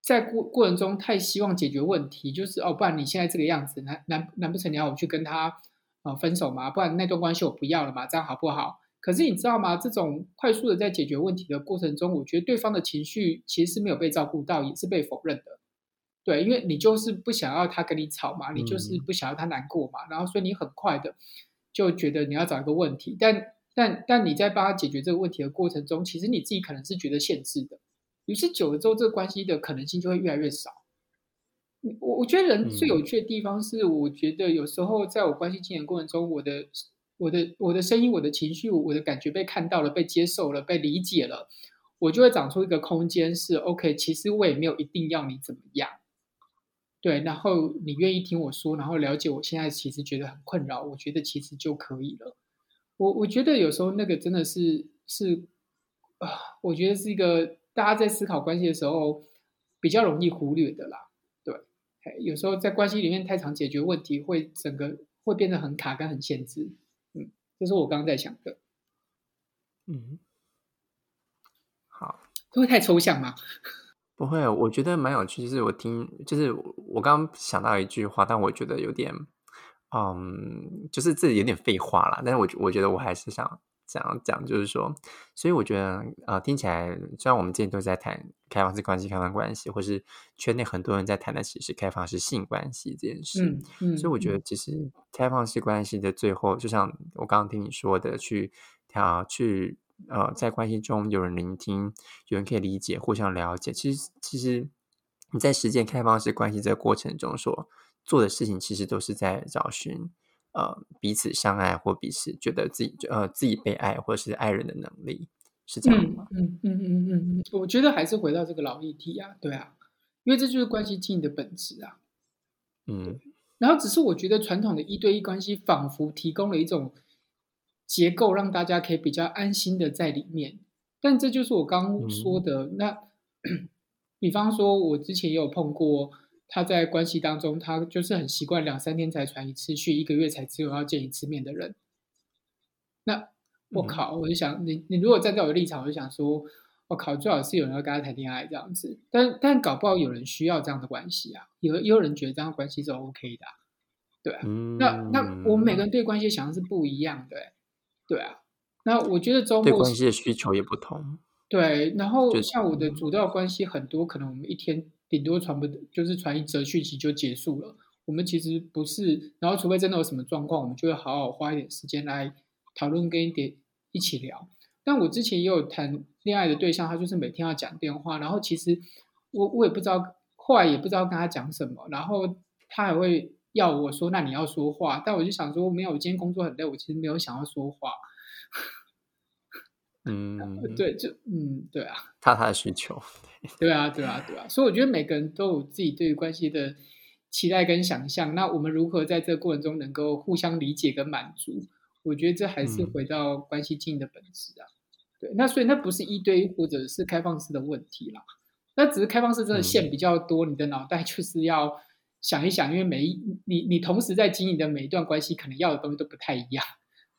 在过过程中太希望解决问题，就是哦，不然你现在这个样子，难难难不成你要我去跟他呃分手吗？不然那段关系我不要了嘛，这样好不好？可是你知道吗？这种快速的在解决问题的过程中，我觉得对方的情绪其实是没有被照顾到，也是被否认的。对，因为你就是不想要他跟你吵嘛，你就是不想要他难过嘛，然后所以你很快的就觉得你要找一个问题，但但但你在帮他解决这个问题的过程中，其实你自己可能是觉得限制的，于是久了之后，这个关系的可能性就会越来越少。我我觉得人最有趣的地方是，我觉得有时候在我关系经营过程中，我的我的我的声音、我的情绪、我的感觉被看到了、被接受了、被理解了，我就会长出一个空间，是 OK。其实我也没有一定要你怎么样。对，然后你愿意听我说，然后了解我现在其实觉得很困扰，我觉得其实就可以了。我我觉得有时候那个真的是是啊，我觉得是一个大家在思考关系的时候比较容易忽略的啦。对，有时候在关系里面太常解决问题，会整个会变得很卡跟很限制。嗯，这是我刚刚在想的。嗯，好，会太抽象吗？不会，我觉得蛮有趣。就是我听，就是我刚刚想到一句话，但我觉得有点，嗯，就是这有点废话啦。但是我我觉得我还是想这样讲，就是说，所以我觉得，呃，听起来虽然我们之前都在谈开放式关系、开放关系，或是圈内很多人在谈的其实开放式性关系这件事，嗯嗯，所以我觉得其实开放式关系的最后，就像我刚刚听你说的，去调去。呃，在关系中有人聆听，有人可以理解，互相了解。其实，其实你在实践开放式关系这个过程中所做的事情，其实都是在找寻呃彼此相爱或彼此觉得自己呃自己被爱或者是爱人的能力，是这样吗？嗯嗯嗯嗯嗯，我觉得还是回到这个老议题啊，对啊，因为这就是关系经营的本质啊。嗯，然后只是我觉得传统的一对一关系仿佛提供了一种。结构让大家可以比较安心的在里面，但这就是我刚说的那，比方说，我之前也有碰过，他在关系当中，他就是很习惯两三天才传一次去，一个月才只有要见一次面的人。那我靠，我就想，你你如果站在我的立场，我就想说，我靠，最好是有人要跟他谈恋爱这样子，但但搞不好有人需要这样的关系啊，有也有人觉得这样关系是 OK 的。对啊，嗯，那那我们每个人对关系想的是不一样的、欸，对啊。那我觉得周末对关系的需求也不同。对，然后像我的主道关系很多，可能我们一天顶多传不就是传一则讯息就结束了。我们其实不是，然后除非真的有什么状况，我们就会好好花一点时间来讨论跟一点一起聊。但我之前也有谈恋爱的对象，他就是每天要讲电话，然后其实我我也不知道，后来也不知道跟他讲什么，然后他还会要我说，那你要说话，但我就想说，没有，我今天工作很累，我其实没有想要说话。嗯，对，就嗯，对啊。他他的需求。对啊，对啊，对啊，所以我觉得每个人都有自己对于关系的期待跟想象。那我们如何在这个过程中能够互相理解跟满足？我觉得这还是嗯回到关系经营的本质啊。对，那所以那不是一对一或者是开放式的问题啦，那只是开放式真的线嗯比较多，你的脑袋 就是要想一想，因为每一你你同时在经营的每一段关系，可能要的东西都不太一样，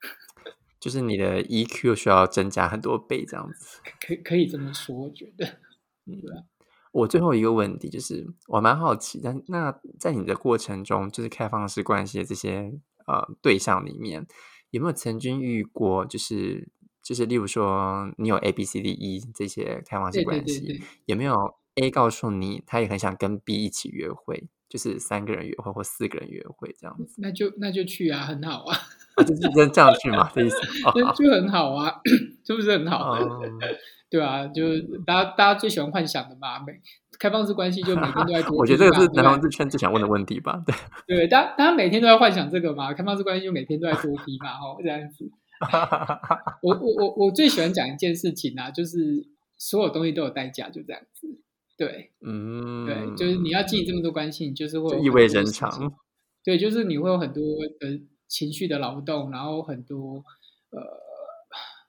就是你的 EQ 需要增加很多倍这样子。可可以这么说，我觉得。嗯我最后一个问题就是，我蛮好奇，但那在你的过程中，就是开放式关系的这些呃对象里面，有没有曾经遇过，就是就是例如说你有 A B C D E 这些开放式关系，对对，有没有 A 告诉你他也很想跟 B 一起约会，就是三个人约会或四个人约会这样子？那就那就去啊，很好啊，啊，就是这这样去嘛 的意思？就很好啊，是不是很好？哦 对啊，就是大家大家最喜欢幻想的嘛，每开放式关系就每天都在我觉得这个是男同志，志圈最想问的问题吧？对，对，大家大家每天都在幻想这个嘛，开放式关系就每天都在多批嘛，哦，这样子。我我我我最喜欢讲一件事情啊，就是所有东西都有代价，就这样子。对嗯，对，就是你要经营这么多关系，你就是会就意味很多事深长。对，就是你会有很多的情绪的劳动，然后很多呃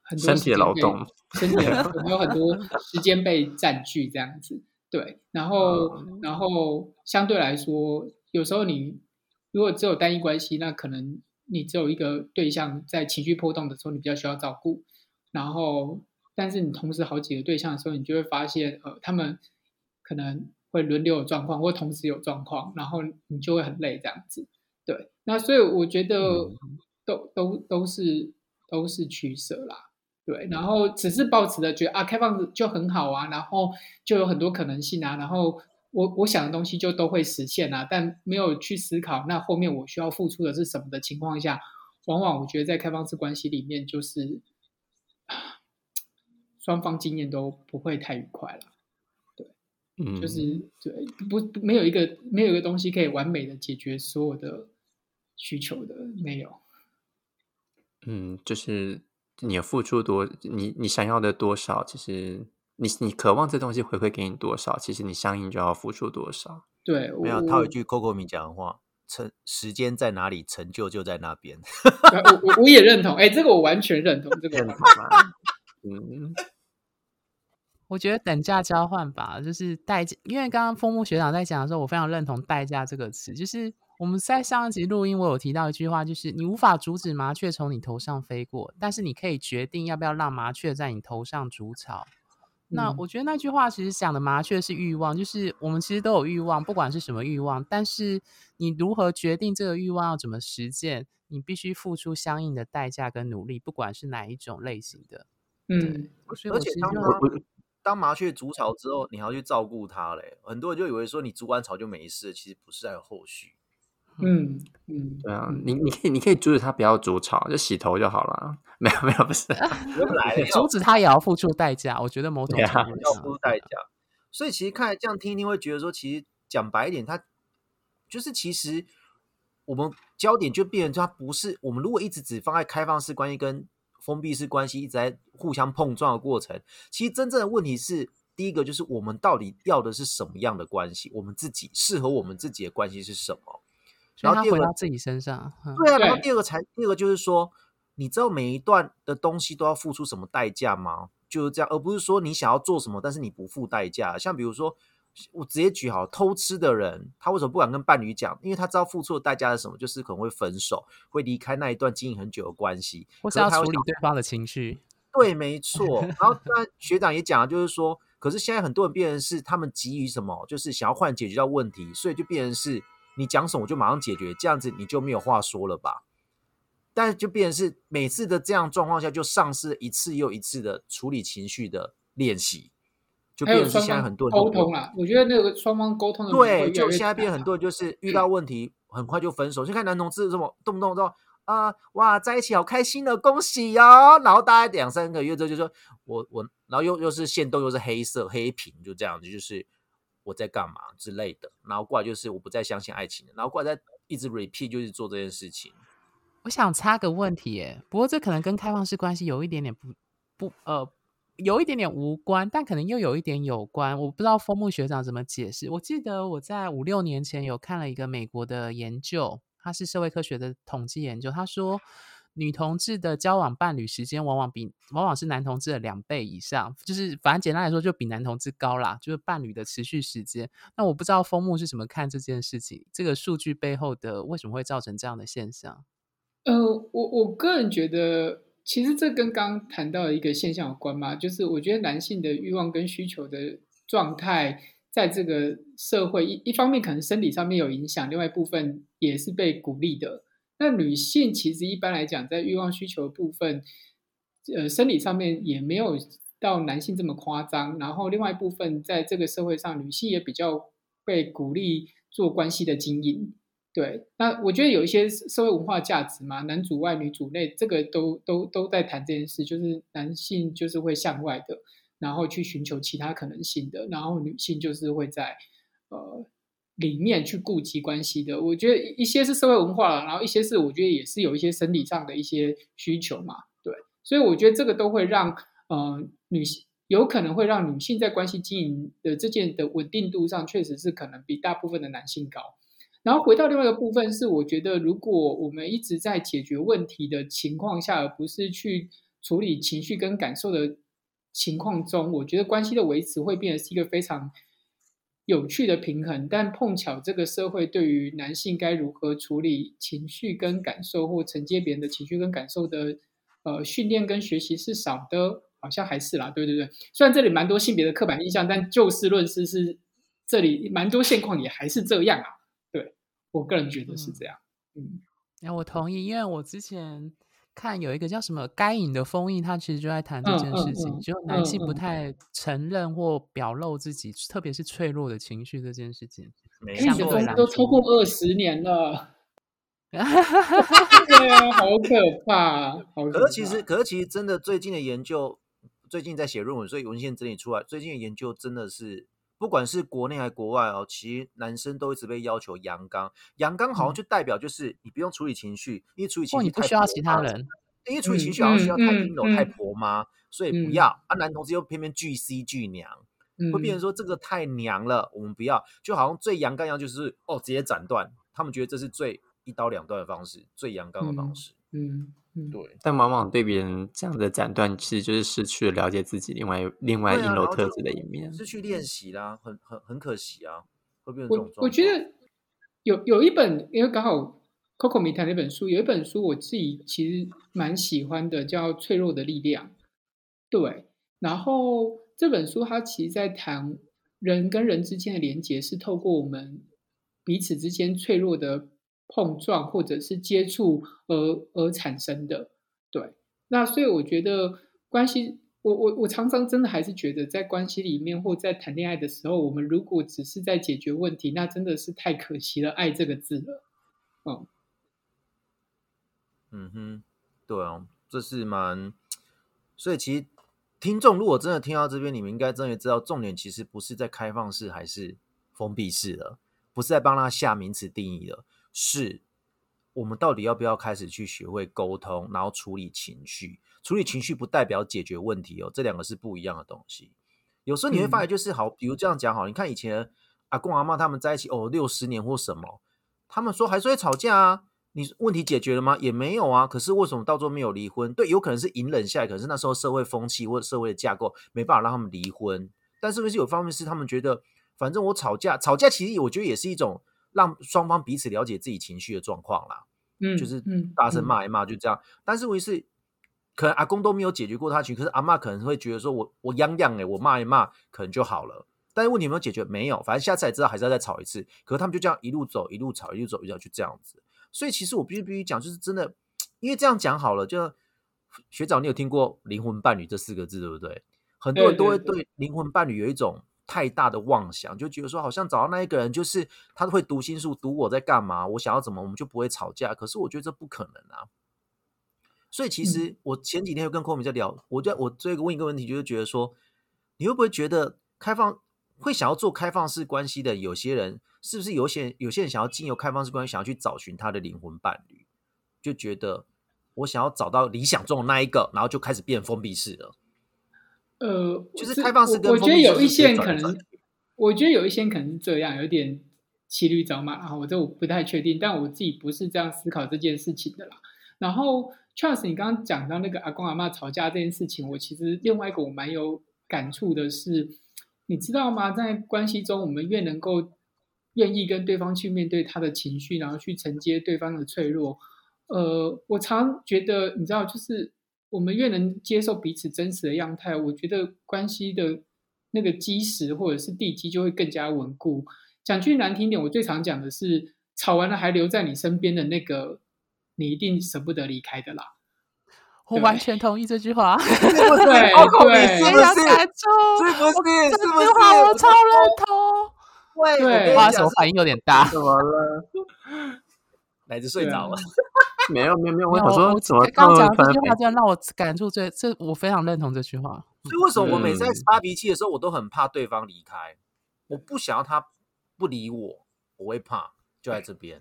很多身体的劳动，身体的劳动，有很多 时间被占据这样子。对，然后、嗯然后相对来说，有时候你如果只有单一关系，那可能你只有一个对象在情绪波动的时候，你比较需要照顾。然后，但是你同时好几个对象的时候，你就会发现，呃，他们可能会轮流有状况，或同时有状况，然后你就会很累这样子。对，那所以我觉得嗯都、都都是都是取舍啦。对，然后只是抱持的觉得啊，开放就很好啊，然后就有很多可能性啊，然后我我想的东西就都会实现啊，但没有去思考那后面我需要付出的是什么的情况下，往往我觉得在开放式关系里面，就是啊 双方经验都不会太愉快了，嗯，就是对不不没有一个没有一个东西可以完美的解决所有的需求的，没有。嗯，就是你付出多，你你想要的多少，其实你你渴望这东西回馈给你多少，其实你相应就要付出多少。对，没有，我他有一句 Coco 米讲的话：成时间在哪里，成就就在那边。对我我我也认同，哎，这个我完全认同，这个认同吗？嗯，我觉得等价交换吧，就是代价。因为刚刚枫木学长在讲的时候，我非常认同“代价”这个词。就是我们在上一集录音，我有提到一句话，就是你无法阻止麻雀从你头上飞过，但是你可以决定要不要让麻雀在你头上筑巢。那嗯我觉得那句话其实讲的麻雀是欲望，就是我们其实都有欲望，不管是什么欲望，但是你如何决定这个欲望要怎么实践，你必须付出相应的代价跟努力，不管是哪一种类型的。嗯，所以而且当当麻雀筑巢之后，你还要去照顾它嘞。很多人就以为说你筑完巢就没事，其实不是，还有后续。嗯嗯，对啊，你你可以你可以阻止他不要筑巢，就洗头就好了。没有没有，不是 阻止他也要付出代价，我觉得某种程度上付出代价。所以其实看来这样听一听，会觉得说，其实讲白一点，它就是其实我们焦点就变成它不是我们如果一直只放在开放式关系跟封闭式关系一直在互相碰撞的过程，其实真正的问题是。第一个就是我们到底要的是什么样的关系？我们自己适合我们自己的关系是什么？然后第二个回到自己身上。嗯对啊，然后第二个才第二个就是说，你知道每一段的东西都要付出什么代价吗？就是这样，而不是说你想要做什么，但是你不付代价。像比如说，我直接举好偷吃的人，他为什么不敢跟伴侣讲？因为他知道付出的代价是什么，就是可能会分手，会离开那一段经营很久的关系，或是要处理对方的情绪。对，没错。然后当然 学长也讲了，就是说，可是现在很多人变成是他们急于什么，就是想要快解决掉问题，所以就变成是你讲什么我就马上解决，这样子你就没有话说了吧？但是就变成是每次的这样状况下，就丧失一次又一次的处理情绪的练习，就变成是现在很多人沟通啦。我觉得那个双方沟通的对，就现在变很多人就是遇到问题很快就分手，就看男同志这么动不动说啊哇在一起好开心的恭喜哟，然后大概两三个月之后就说我我，然后又又是线动又是黑色黑屏，就这样子就是我在干嘛之类的，然后过来就是我不再相信爱情了，然后过来再一直 repeat 就是做这件事情。我想插个问题，耶，不过这可能跟开放式关系有一点点不不呃，有一点点无关，但可能又有一点有关。我不知道枫木学长怎么解释。我记得我在五六年前有看了一个美国的研究，它是社会科学的统计研究。他说，女同志的交往伴侣时间往往比往往是男同志的两倍以上，就是反正简单来说，就比男同志高啦。就是伴侣的持续时间。那我不知道枫木是怎么看这件事情，这个数据背后的为什么会造成这样的现象？呃，我我个人觉得，其实这跟刚谈到的一个现象有关嘛，就是我觉得男性的欲望跟需求的状态，在这个社会一一方面可能生理上面有影响，另外一部分也是被鼓励的。那女性其实一般来讲，在欲望需求部分，呃，生理上面也没有到男性这么夸张。然后另外一部分，在这个社会上，女性也比较被鼓励做关系的经营。对，那我觉得有一些社会文化价值嘛，男主外女主内，这个都都都在谈这件事，就是男性就是会向外的，然后去寻求其他可能性的，然后女性就是会在呃里面去顾及关系的。我觉得一些是社会文化了，然后一些是我觉得也是有一些生理上的一些需求嘛，对，所以我觉得这个都会让呃女性有可能会让女性在关系经营的这件的稳定度上，确实是可能比大部分的男性高。然后回到另外一个部分是，我觉得如果我们一直在解决问题的情况下，而不是去处理情绪跟感受的情况中，我觉得关系的维持会变得是一个非常有趣的平衡。但碰巧这个社会对于男性该如何处理情绪跟感受，或承接别人的情绪跟感受的呃训练跟学习是少的，好像还是啦，对对对。虽然这里蛮多性别的刻板印象，但就事论事是这里蛮多现况也还是这样啊。我个人觉得是这样，嗯，那我同意，因为我之前看有一个叫什么《该隐的封印》，他其实就在谈这件事情，就男性不太承认或表露自己，特别是脆弱的情绪这件事情。相对来都超过二十年了，对啊，好可怕，好可可是其实，可是其实真的，最近的研究，最近在写论文，所以文献整理出来，最近的研究真的是。不管是国内还是国外哦，其实男生都一直被要求阳刚，阳刚好像就代表就是你不用处理情绪，因为处理情绪你不需要其他人，因为处理情绪好像需要太阴柔、太婆妈，所以不要啊。男同志又偏偏巨 C 巨娘，会变成说这个太娘了，我们不要。就好像最阳刚一样，就是哦，直接斩断，他们觉得这是最一刀两断的方式，最阳刚的方式。嗯。对，但往往对别人这样的斩断，其实就是失去了了解自己另外另外阴柔特质的一面，失去练习啦，很很很可惜啊，会变成这种我我觉得有有一本，因为刚好 Coco 没谈那本书，有一本书我自己其实蛮喜欢的，叫《脆弱的力量》。对，然后这本书它其实在谈人跟人之间的连接，是透过我们彼此之间脆弱的。碰撞或者是接触而而产生的，对，那所以我觉得关系，我我我常常真的还是觉得在关系里面或在谈恋爱的时候，我们如果只是在解决问题，那真的是太可惜了，爱这个字了，嗯，嗯哼，对啊，这是蛮，所以其实听众如果真的听到这边，你们应该真的知道重点其实不是在开放式还是封闭式的，不是在帮他下名词定义的。是我们到底要不要开始去学会沟通，然后处理情绪？处理情绪不代表解决问题哦，这两个是不一样的东西。有时候你会发现，就是好，比如这样讲好，你看以前阿公阿妈他们在一起哦，六十年或什么，他们说还是会吵架啊。你问题解决了吗？也没有啊。可是为什么到最后没有离婚？对，有可能是隐忍下来，可是那时候社会风气或者社会的架构没办法让他们离婚。但是不是有方面是他们觉得，反正我吵架，吵架其实我觉得也是一种。让双方彼此了解自己情绪的状况啦，嗯，就是大声骂一骂就这样。但是问题是，可能阿公都没有解决过他情绪，可是阿妈可能会觉得说，我我嚷嚷哎，我骂一骂可能就好了。但是问题有没有解决？没有，反正下次才知道还是要再吵一次。可是他们就这样一路走，一路吵，一路走，一路走，就这样子。所以其实我必须必须讲，就是真的，因为这样讲好了，就学长，你有听过灵魂伴侣这四个字对不对？很多人都会对灵魂伴侣有一种太大的妄想，就觉得说好像找到那一个人，就是他会读心术，读我在干嘛，我想要怎么，我们就不会吵架。可是我觉得这不可能啊。所以其实我前几天又跟寇明在聊，我就我这个问一个问题，就是觉得说，你会不会觉得开放会想要做开放式关系的有些人，是不是有些有些人想要经由开放式关系，想要去找寻他的灵魂伴侣，就觉得我想要找到理想中的那一个，然后就开始变封闭式了。呃，就是开放式跟我觉得有一些人可能我觉得有一些人可能是这样，有点骑驴找马啊，我这我不太确定，但我自己不是这样思考这件事情的啦。然后 Charles，你刚刚讲到那个阿公阿妈吵架这件事情，我其实另外一个我蛮有感触的是，你知道吗？在关系中，我们越能够愿意跟对方去面对他的情绪，然后去承接对方的脆弱，呃，我常觉得，你知道，就是我们越能接受彼此真实的样态，我觉得关系的那个基石或者是地基就会更加稳固。讲句难听点，我最常讲的是，吵完了还留在你身边的那个，你一定舍不得离开的啦。我完全同意这句话。是不是？对对是不是？非常感触，是不是？这是不是？句话我超认同。对，我对跟你讲哇手反应有点大。怎么了？奶子睡着了。没有没有没有，我没有想说我怎么刚刚讲这句话，真的让我感触最，这我非常认同这句话。所以为什么我每次在嗯发脾气的时候，我都很怕对方离开，我不想要他不理我，我会怕，就在这边。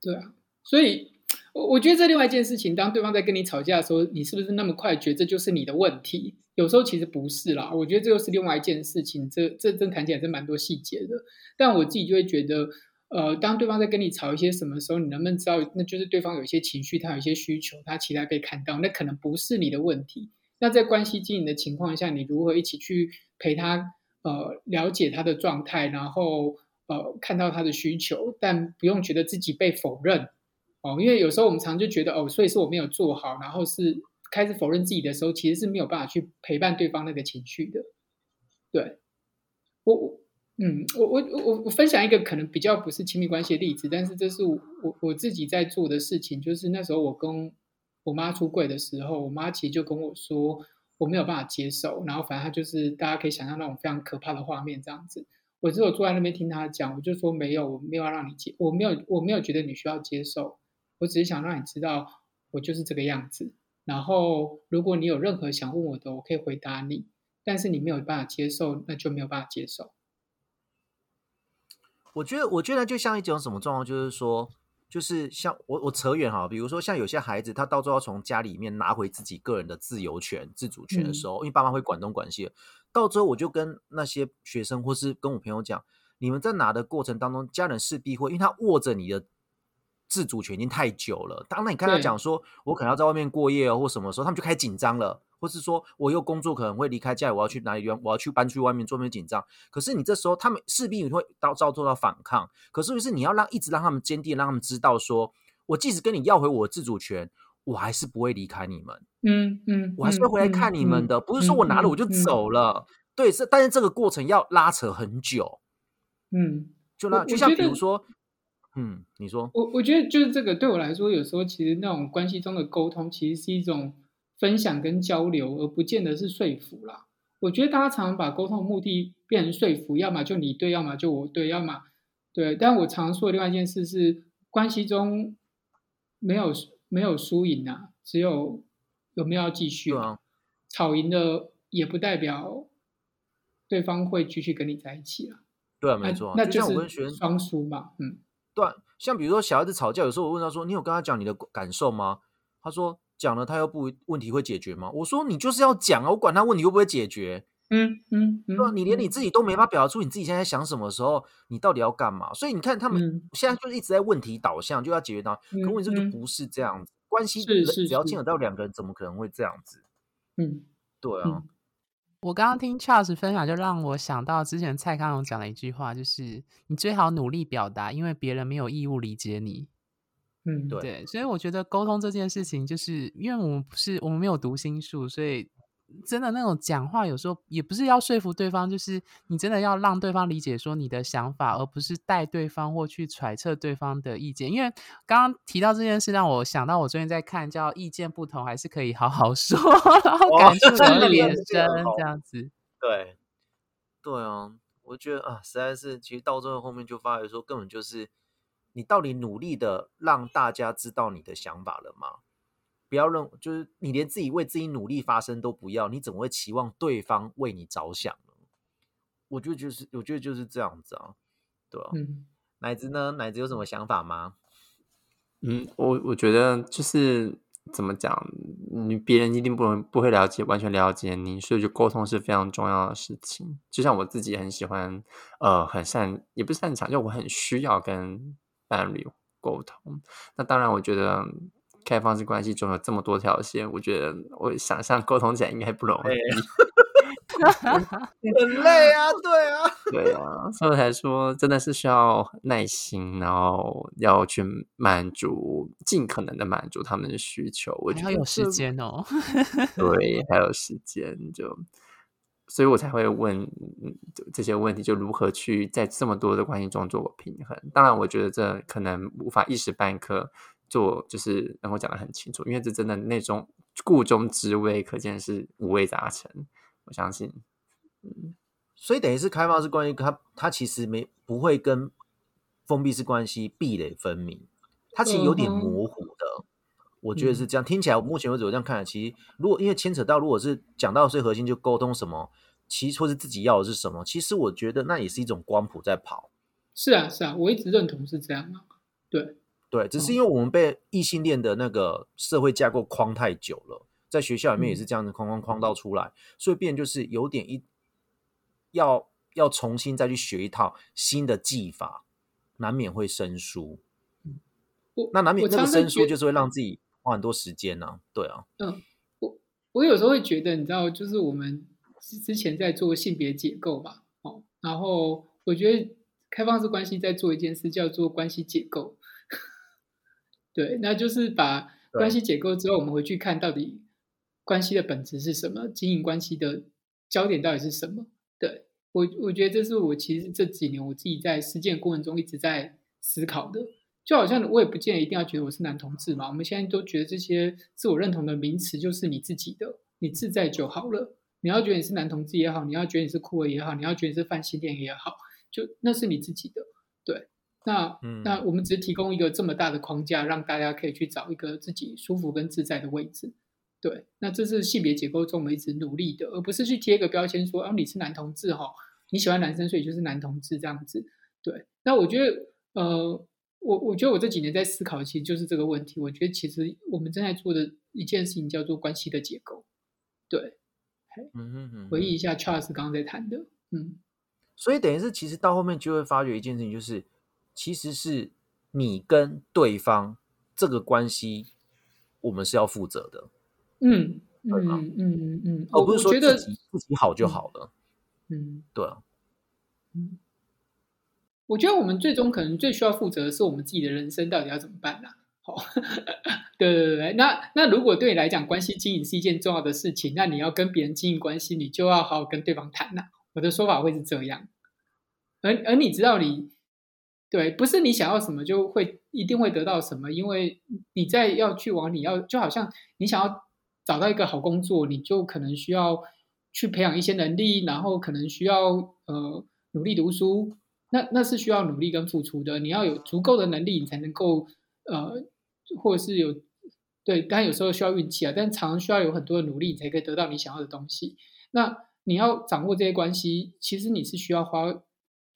对啊，所以我我觉得这另外一件事情，当对方在跟你吵架的时候，你是不是那么快觉得这就是你的问题？有时候其实不是啦，我觉得这又是另外一件事情。这这真谈起来真蛮多细节的，但我自己就会觉得，呃，当对方在跟你吵一些什么时候，你能不能知道，那就是对方有一些情绪，他有一些需求，他期待被看到，那可能不是你的问题。那在关系经营的情况下，你如何一起去陪他，呃，了解他的状态，然后呃看到他的需求，但不用觉得自己被否认哦，因为有时候我们常就觉得哦，所以是我没有做好，然后是开始否认自己的时候，其实是没有办法去陪伴对方那个情绪的。对，我我嗯，我我我我分享一个可能比较不是亲密关系的例子，但是这是我我我自己在做的事情，就是那时候我跟我妈出柜的时候，我妈其实就跟我说我没有办法接受，然后反正她就是大家可以想象那种非常可怕的画面这样子。我只有坐在那边听她讲，我就说没有，我没有要让你接，我没有我没有觉得你需要接受，我只是想让你知道我就是这个样子。然后如果你有任何想问我的，我可以回答你，但是你没有办法接受，那就没有办法接受。我觉得，我觉得就像一种什么状况，就是说，就是像我我扯远哈，比如说像有些孩子，他到最后要从家里面拿回自己个人的自由权、自主权的时候，因为爸妈会管东管西，到最后我就跟那些学生或是跟我朋友讲，你们在拿的过程当中，家人势必会，因为他握着你的自主权已经太久了，当然你看他对讲说，我可能要在外面过夜哦，或什么时候，他们就开始紧张了。或是说我又工作可能会离开家里，我要去哪里，我要去搬去外面，做面紧张。可是你这时候，他们势必会到遭受到反抗。可是是你要让一直让他们坚定，让他们知道说，我即使跟你要回我的自主权，我还是不会离开你们，嗯嗯，我还是会回来看你们的。不是说我拿了我就走了。了，对，是，但是这个过程要拉扯很久。嗯，就那就像比如说，嗯，你说，我我觉得就是这个对我来说，有时候其实那种关系中的沟通，其实是一种分享跟交流，而不见得是说服啦。我觉得大家常常把沟通的目的变成说服，要么就你对，要么就我对，要么对。但我常说的另外一件事是，关系中没有没有输赢啊，只有有没有要继续对啊，吵赢了也不代表对方会继续跟你在一起了。对啊，没错啊。那就像我跟学生是双输嘛，嗯。对啊，像比如说小孩子吵架，有时候我问他说：“你有跟他讲你的感受吗？”他说：“讲了，他又不问题会解决吗？”我说：“你就是要讲啊，我管他问题会不会解决。嗯嗯嗯，对啊，你连你嗯自己都没法表达出你自己现在想什么时候，你到底要干嘛？所以你看，他们嗯现在就是一直在问题导向，就要解决到。可嗯问题就不是这样子，关系只要牵扯到两个人，怎么可能会这样子？嗯对啊嗯，我刚刚听 Charles 分享，就让我想到之前蔡康永讲的一句话，就是你最好努力表达，因为别人没有义务理解你。嗯，对对，所以我觉得沟通这件事情，就是因为我们不是我们没有读心术，所以真的那种讲话，有时候也不是要说服对方，就是你真的要让对方理解说你的想法，而不是带对方或去揣测对方的意见。因为刚刚提到这件事，让我想到我最近在看叫《意见不同还是可以好好说》，然后感触特别深，这样子。对，对啊，我觉得啊，实在是，其实到最后后面就发觉说，根本就是你到底努力的让大家知道你的想法了吗？不要认，就是你连自己为自己努力发声都不要，你怎么会期望对方为你着想呢？我觉得就是，我觉得就是这样子啊，对吧？嗯，奶子呢？奶子有什么想法吗？嗯，我我觉得就是怎么讲，你别人一定不能不会了解，完全了解你，所以就沟通是非常重要的事情。就像我自己很喜欢，呃，很擅，也不是擅长，就我很需要跟伴侣沟通。那当然，我觉得。开放式关系中有这么多条线，我觉得我想象沟通起来应该不容易，很累啊，对啊，对啊，所以才说真的是需要耐心，然后要去满足，尽可能的满足他们的需求。我觉得有时间哦，对，还有时间，就所以我才会问这些问题，就如何去在这么多的关系中做平衡。当然，我觉得这可能无法一时半刻。做就是能够讲得很清楚，因为这真的那种故中之味，可见是五味杂陈。我相信，嗯，所以等于是开放式关系，它它其实没不会跟封闭式关系壁垒分明，它其实有点模糊的。我觉得是这样，听起来目前为止我这样看，其实如果因为牵扯到，如果是讲到最核心就沟通什么，其实或是自己要的是什么，其实我觉得那也是一种光谱在跑。是啊，是啊，我一直认同是这样啊，对。对，只是因为我们被异性恋的那个社会架构框太久了，在学校里面也是这样子框框框到出来，所以变就是有点一要要重新再去学一套新的技法，难免会生疏。那难免这个生疏就是会让自己花很多时间呢。对啊，嗯，我我有时候会觉得，你知道，就是我们之前在做性别解构嘛，哦，然后我觉得开放式关系在做一件事，叫做关系解构。对，那就是把关系解构之后，我们回去看到底关系的本质是什么，经营关系的焦点到底是什么？对我，我觉得这是我其实这几年我自己在实践过程中一直在思考的。就好像我也不见得一定要觉得我是男同志嘛，我们现在都觉得这些自我认同的名词就是你自己的，你自在就好了。你要觉得你是男同志也好，你要觉得你是酷儿也好，你要觉得你是泛性恋也好，就那是你自己的，对。那那我们只是提供一个这么大的框架，让大家可以去找一个自己舒服跟自在的位置。对，那这是性别结构中我们一直努力的，而不是去贴一个标签说，啊你是男同志哈，你喜欢男生所以就是男同志这样子。对，那我觉得，呃，我我觉得我这几年在思考，其实就是这个问题。我觉得其实我们正在做的一件事情叫做关系的结构。对，嗯嗯回忆一下 Charles 刚刚在谈的，嗯，所以等于是其实到后面就会发觉一件事情，就是。其实是你跟对方这个关系，我们是要负责的。嗯嗯嗯嗯，而不是说自己自己好就好了。嗯，对啊。嗯，我觉得我们最终可能最需要负责的是我们自己的人生到底要怎么办呢？好，对对对，那那如果对你来讲，关系经营是一件重要的事情，那你要跟别人经营关系，你就要好好跟对方谈呐。我的说法会是这样，而而你知道你。对，不是你想要什么就会一定会得到什么，因为你在要去往你要，就好像你想要找到一个好工作，你就可能需要去培养一些能力，然后可能需要呃努力读书，那那是需要努力跟付出的。你要有足够的能力，你才能够呃，或者是有对，当然有时候需要运气啊，但常需要有很多的努力，你才可以得到你想要的东西。那你要掌握这些关系，其实你是需要花。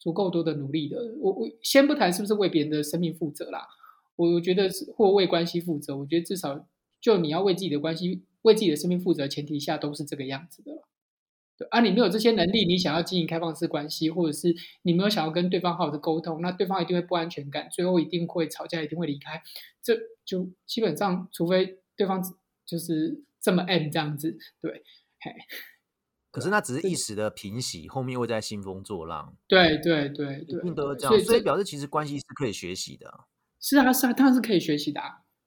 足够多的努力的，我我先不谈是不是为别人的生命负责啦，我我觉得是或为关系负责，我觉得至少就你要为自己的关系、为自己的生命负责前提下，都是这个样子的了。对啊，你没有这些能力，你想要经营开放式关系，或者是你没有想要跟对方好好的沟通，那对方一定会不安全感，最后一定会吵架，一定会离开。这就基本上，除非对方就是这么 M 这样子，对，嘿。可是那只是一时的平息，后面会再兴风作浪。对对对对，一定都是这样。所以表示其实关系是可以学习的。是啊是啊，当然是可以学习的。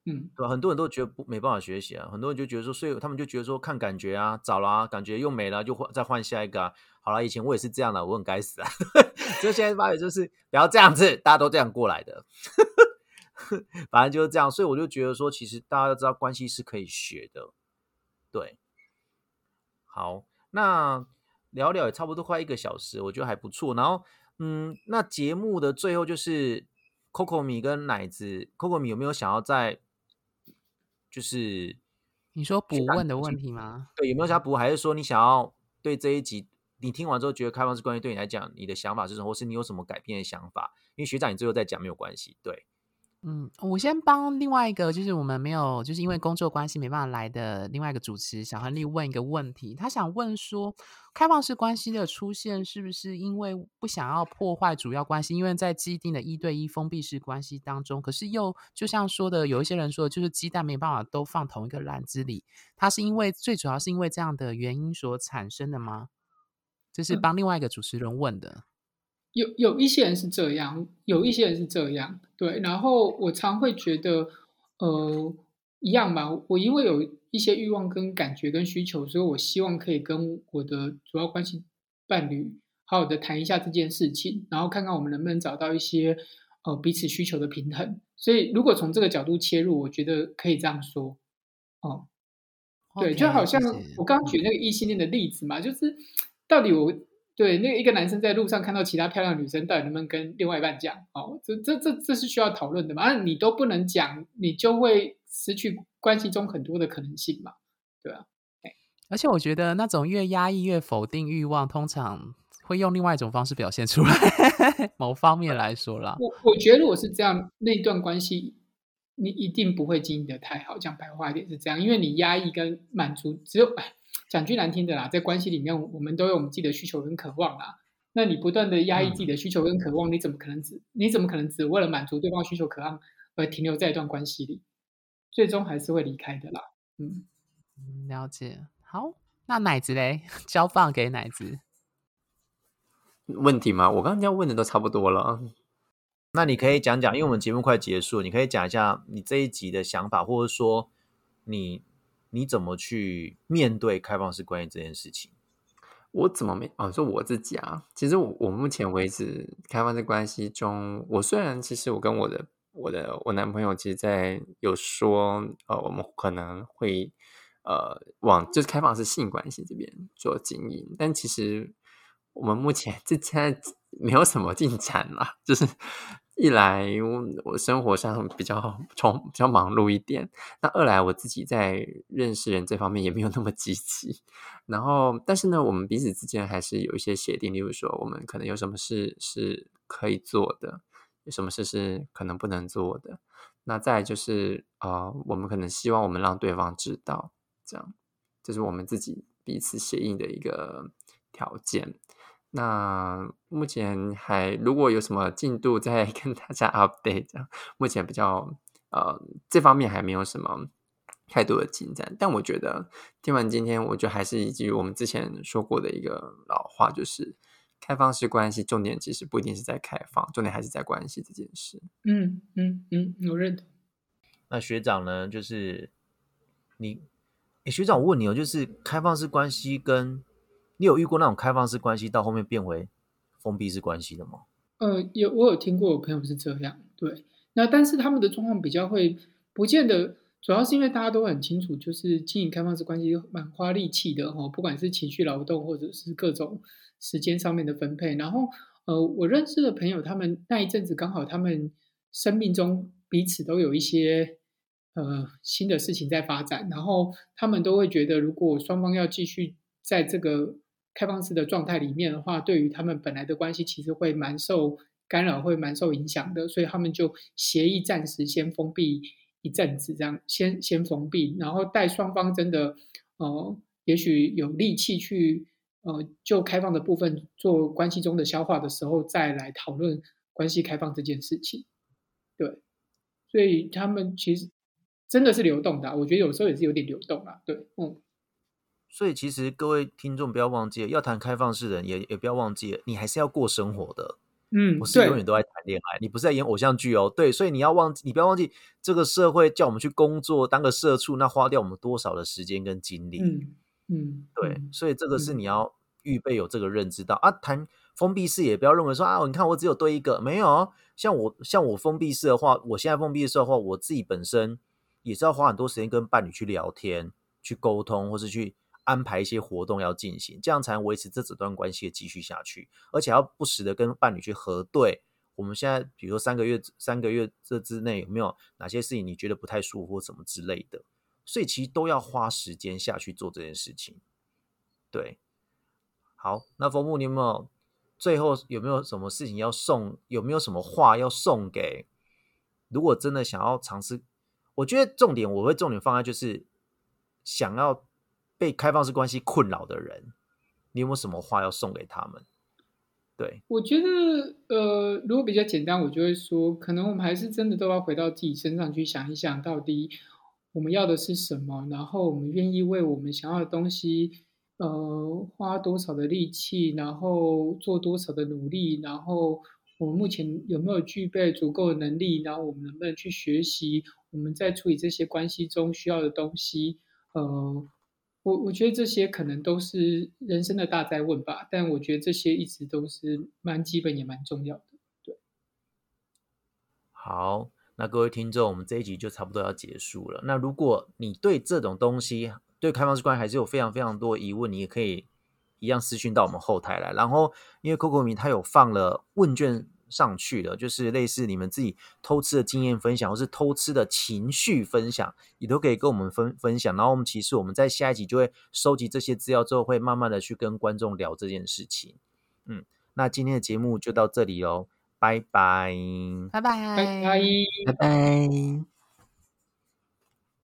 嗯，对吧？很多人都觉得不没办法学习啊，很多人就觉得说，所以他们就觉得说看感觉啊，找啦、感觉又没了，就换再换下一个啊。好了，以前我也是这样的，我很该死啊。就现在发觉就是不要这样子，大家都这样过来的，反正就是这样。所以我就觉得说，其实大家都知道关系是可以学的，对。好，那聊聊也差不多快一个小时，我觉得还不错。然后，嗯，那节目的最后就是 Coco 米跟奶子，Coco 米有没有想要在，就是你说补问的问题吗？对，有没有想要补？还是说你想要对这一集你听完之后觉得开放式关系对你来讲，你的想法是什么，或是你有什么改变的想法？因为学长你最后再讲没有关系，对。嗯，我先帮另外一个，就是我们没有，就是因为工作关系没办法来的另外一个主持小亨利问一个问题，他想问说，开放式关系的出现是不是因为不想要破坏主要关系？因为在既定的一对一封闭式关系当中，可是又就像说的，有一些人说，就是鸡蛋没办法都放同一个篮子里，他是因为最主要是因为这样的原因所产生的吗？这是帮另外一个主持人问的。有有一些人是这样，有一些人是这样，对。然后我常会觉得，呃，一样吧。我因为有一些欲望跟感觉跟需求，所以我希望可以跟我的主要关系伴侣好好的谈一下这件事情，然后看看我们能不能找到一些呃彼此需求的平衡。所以如果从这个角度切入，我觉得可以这样说，哦，对，就好像我刚刚举那个异性恋的例子嘛，就是到底我。对，那个一个男生在路上看到其他漂亮女生，到底能不能跟另外一半讲？哦，这这这这是需要讨论的嘛？啊，你都不能讲，你就会失去关系中很多的可能性嘛？对啊。而且我觉得那种越压抑、越否定欲望，通常会用另外一种方式表现出来。某方面来说啦，我我觉得如果是这样，那段关系你一定不会经营的太好。讲白话一点是这样，因为你压抑跟满足只有哎。讲句难听的啦，在关系里面，我们都有我们自己的需求跟渴望啦。那你不断的压抑自己的需求跟渴望，你怎么可能只你怎么可能只为了满足对方需求渴望而停留在一段关系里？最终还是会离开的啦。嗯，了解。好，那奶子嘞，交棒给奶子。问题吗？我刚刚要问的都差不多了。那你可以讲讲，因为我们节目快结束，你可以讲一下你这一集的想法，或者说你。你怎么去面对开放式关系这件事情？我怎么没哦？说我自己啊，其实我我目前为止开放式关系中，我虽然其实我跟我的我的我男朋友，其实在有说呃，我们可能会呃往就是开放式性关系这边做经营，但其实我们目前 这现在没有什么进展了，就是。一来我我生活上比较从比较忙碌一点，那二来我自己在认识人这方面也没有那么积极。然后，但是呢，我们彼此之间还是有一些协定，例如说，我们可能有什么事是可以做的，有什么事是可能不能做的。那再就是啊，我们可能希望我们让对方知道，这样这是我们自己彼此协议的一个条件。那目前还如果有什么进度，再 跟大家 update。这样目前比较呃这方面还没有什么太多的进展。但我觉得听完今天，我觉得还是以及我们之前说过的一个老话，就是开放式关系重点其实不一定是在开放，重点还是在关系这件事。嗯嗯嗯，我认同。那学长呢？就是你，诶，学长，我问你哦，就是开放式关系跟。你有遇过那种开放式关系到后面变为封闭式关系的吗？呃，有，我有听过，我朋友是这样。对，那但是他们的状况比较会不见得，主要是因为大家都很清楚，就是经营开放式关系蛮花力气的哈，不管是情绪劳动或者是各种时间上面的分配。然后，呃，我认识的朋友，他们那一阵子刚好他们生命中彼此都有一些呃新的事情在发展，然后他们都会觉得，如果双方要继续在这个开放式的状态里面的话，对于他们本来的关系其实会蛮受干扰，会蛮受影响的，所以他们就协议暂时先封闭一阵子，这样先先封闭，然后待双方真的呃，也许有力气去呃就开放的部分做关系中的消化的时候，再来讨论关系开放这件事情。对，所以他们其实真的是流动的，我觉得有时候也是有点流动啊。对，嗯。所以其实各位听众不要忘记了，要谈开放式人也也不要忘记了，你还是要过生活的。嗯，不是永远都在谈恋爱，你不是在演偶像剧哦。对，所以你要忘记，你不要忘记，这个社会叫我们去工作，当个社畜，那花掉我们多少的时间跟精力。嗯嗯，对，嗯所以这个是嗯你要预备有这个认知到、啊。谈封闭式也不要认为说啊，你看我只有对一个，没有哦。像我像我封闭式的话，我现在封闭式的话，我自己本身也是要花很多时间跟伴侣去聊天、去沟通，或是去安排一些活动要进行，这样才能维持这整段关系的继续下去，而且要不时的跟伴侣去核对。我们现在比如说三个月三个月这之内有没有哪些事情你觉得不太舒服或什么之类的，所以其实都要花时间下去做这件事情。对，好，那冯木，你有没有最后有没有什么事情要送？有没有什么话要送给？如果真的想要尝试，我觉得重点我会重点放在就是想要被开放式关系困扰的人，你有没有什么话要送给他们？对，我觉得，呃，如果比较简单，我就会说，可能我们还是真的都要回到自己身上去想一想，到底我们要的是什么，然后我们愿意为我们想要的东西，呃，花多少的力气，然后做多少的努力，然后我们目前有没有具备足够的能力，然后我们能不能去学习我们在处理这些关系中需要的东西，呃。我我觉得这些可能都是人生的大灾问吧，但我觉得这些一直都是蛮基本也蛮重要的。好，那各位听众，我们这一集就差不多要结束了。那如果你对这种东西，对开放式关系还是有非常非常多疑问，你也可以一样私讯到我们后台来。然后，因为 Coco 米他有放了问卷上去了，就是类似你们自己偷吃的经验分享，或是偷吃的情绪分享，也都可以跟我们分分享。然后，我们其实我们在下一集就会收集这些资料之后，会慢慢的去跟观众聊这件事情。嗯，那今天的节目就到这里喽，拜拜。拜拜，拜拜。拜拜。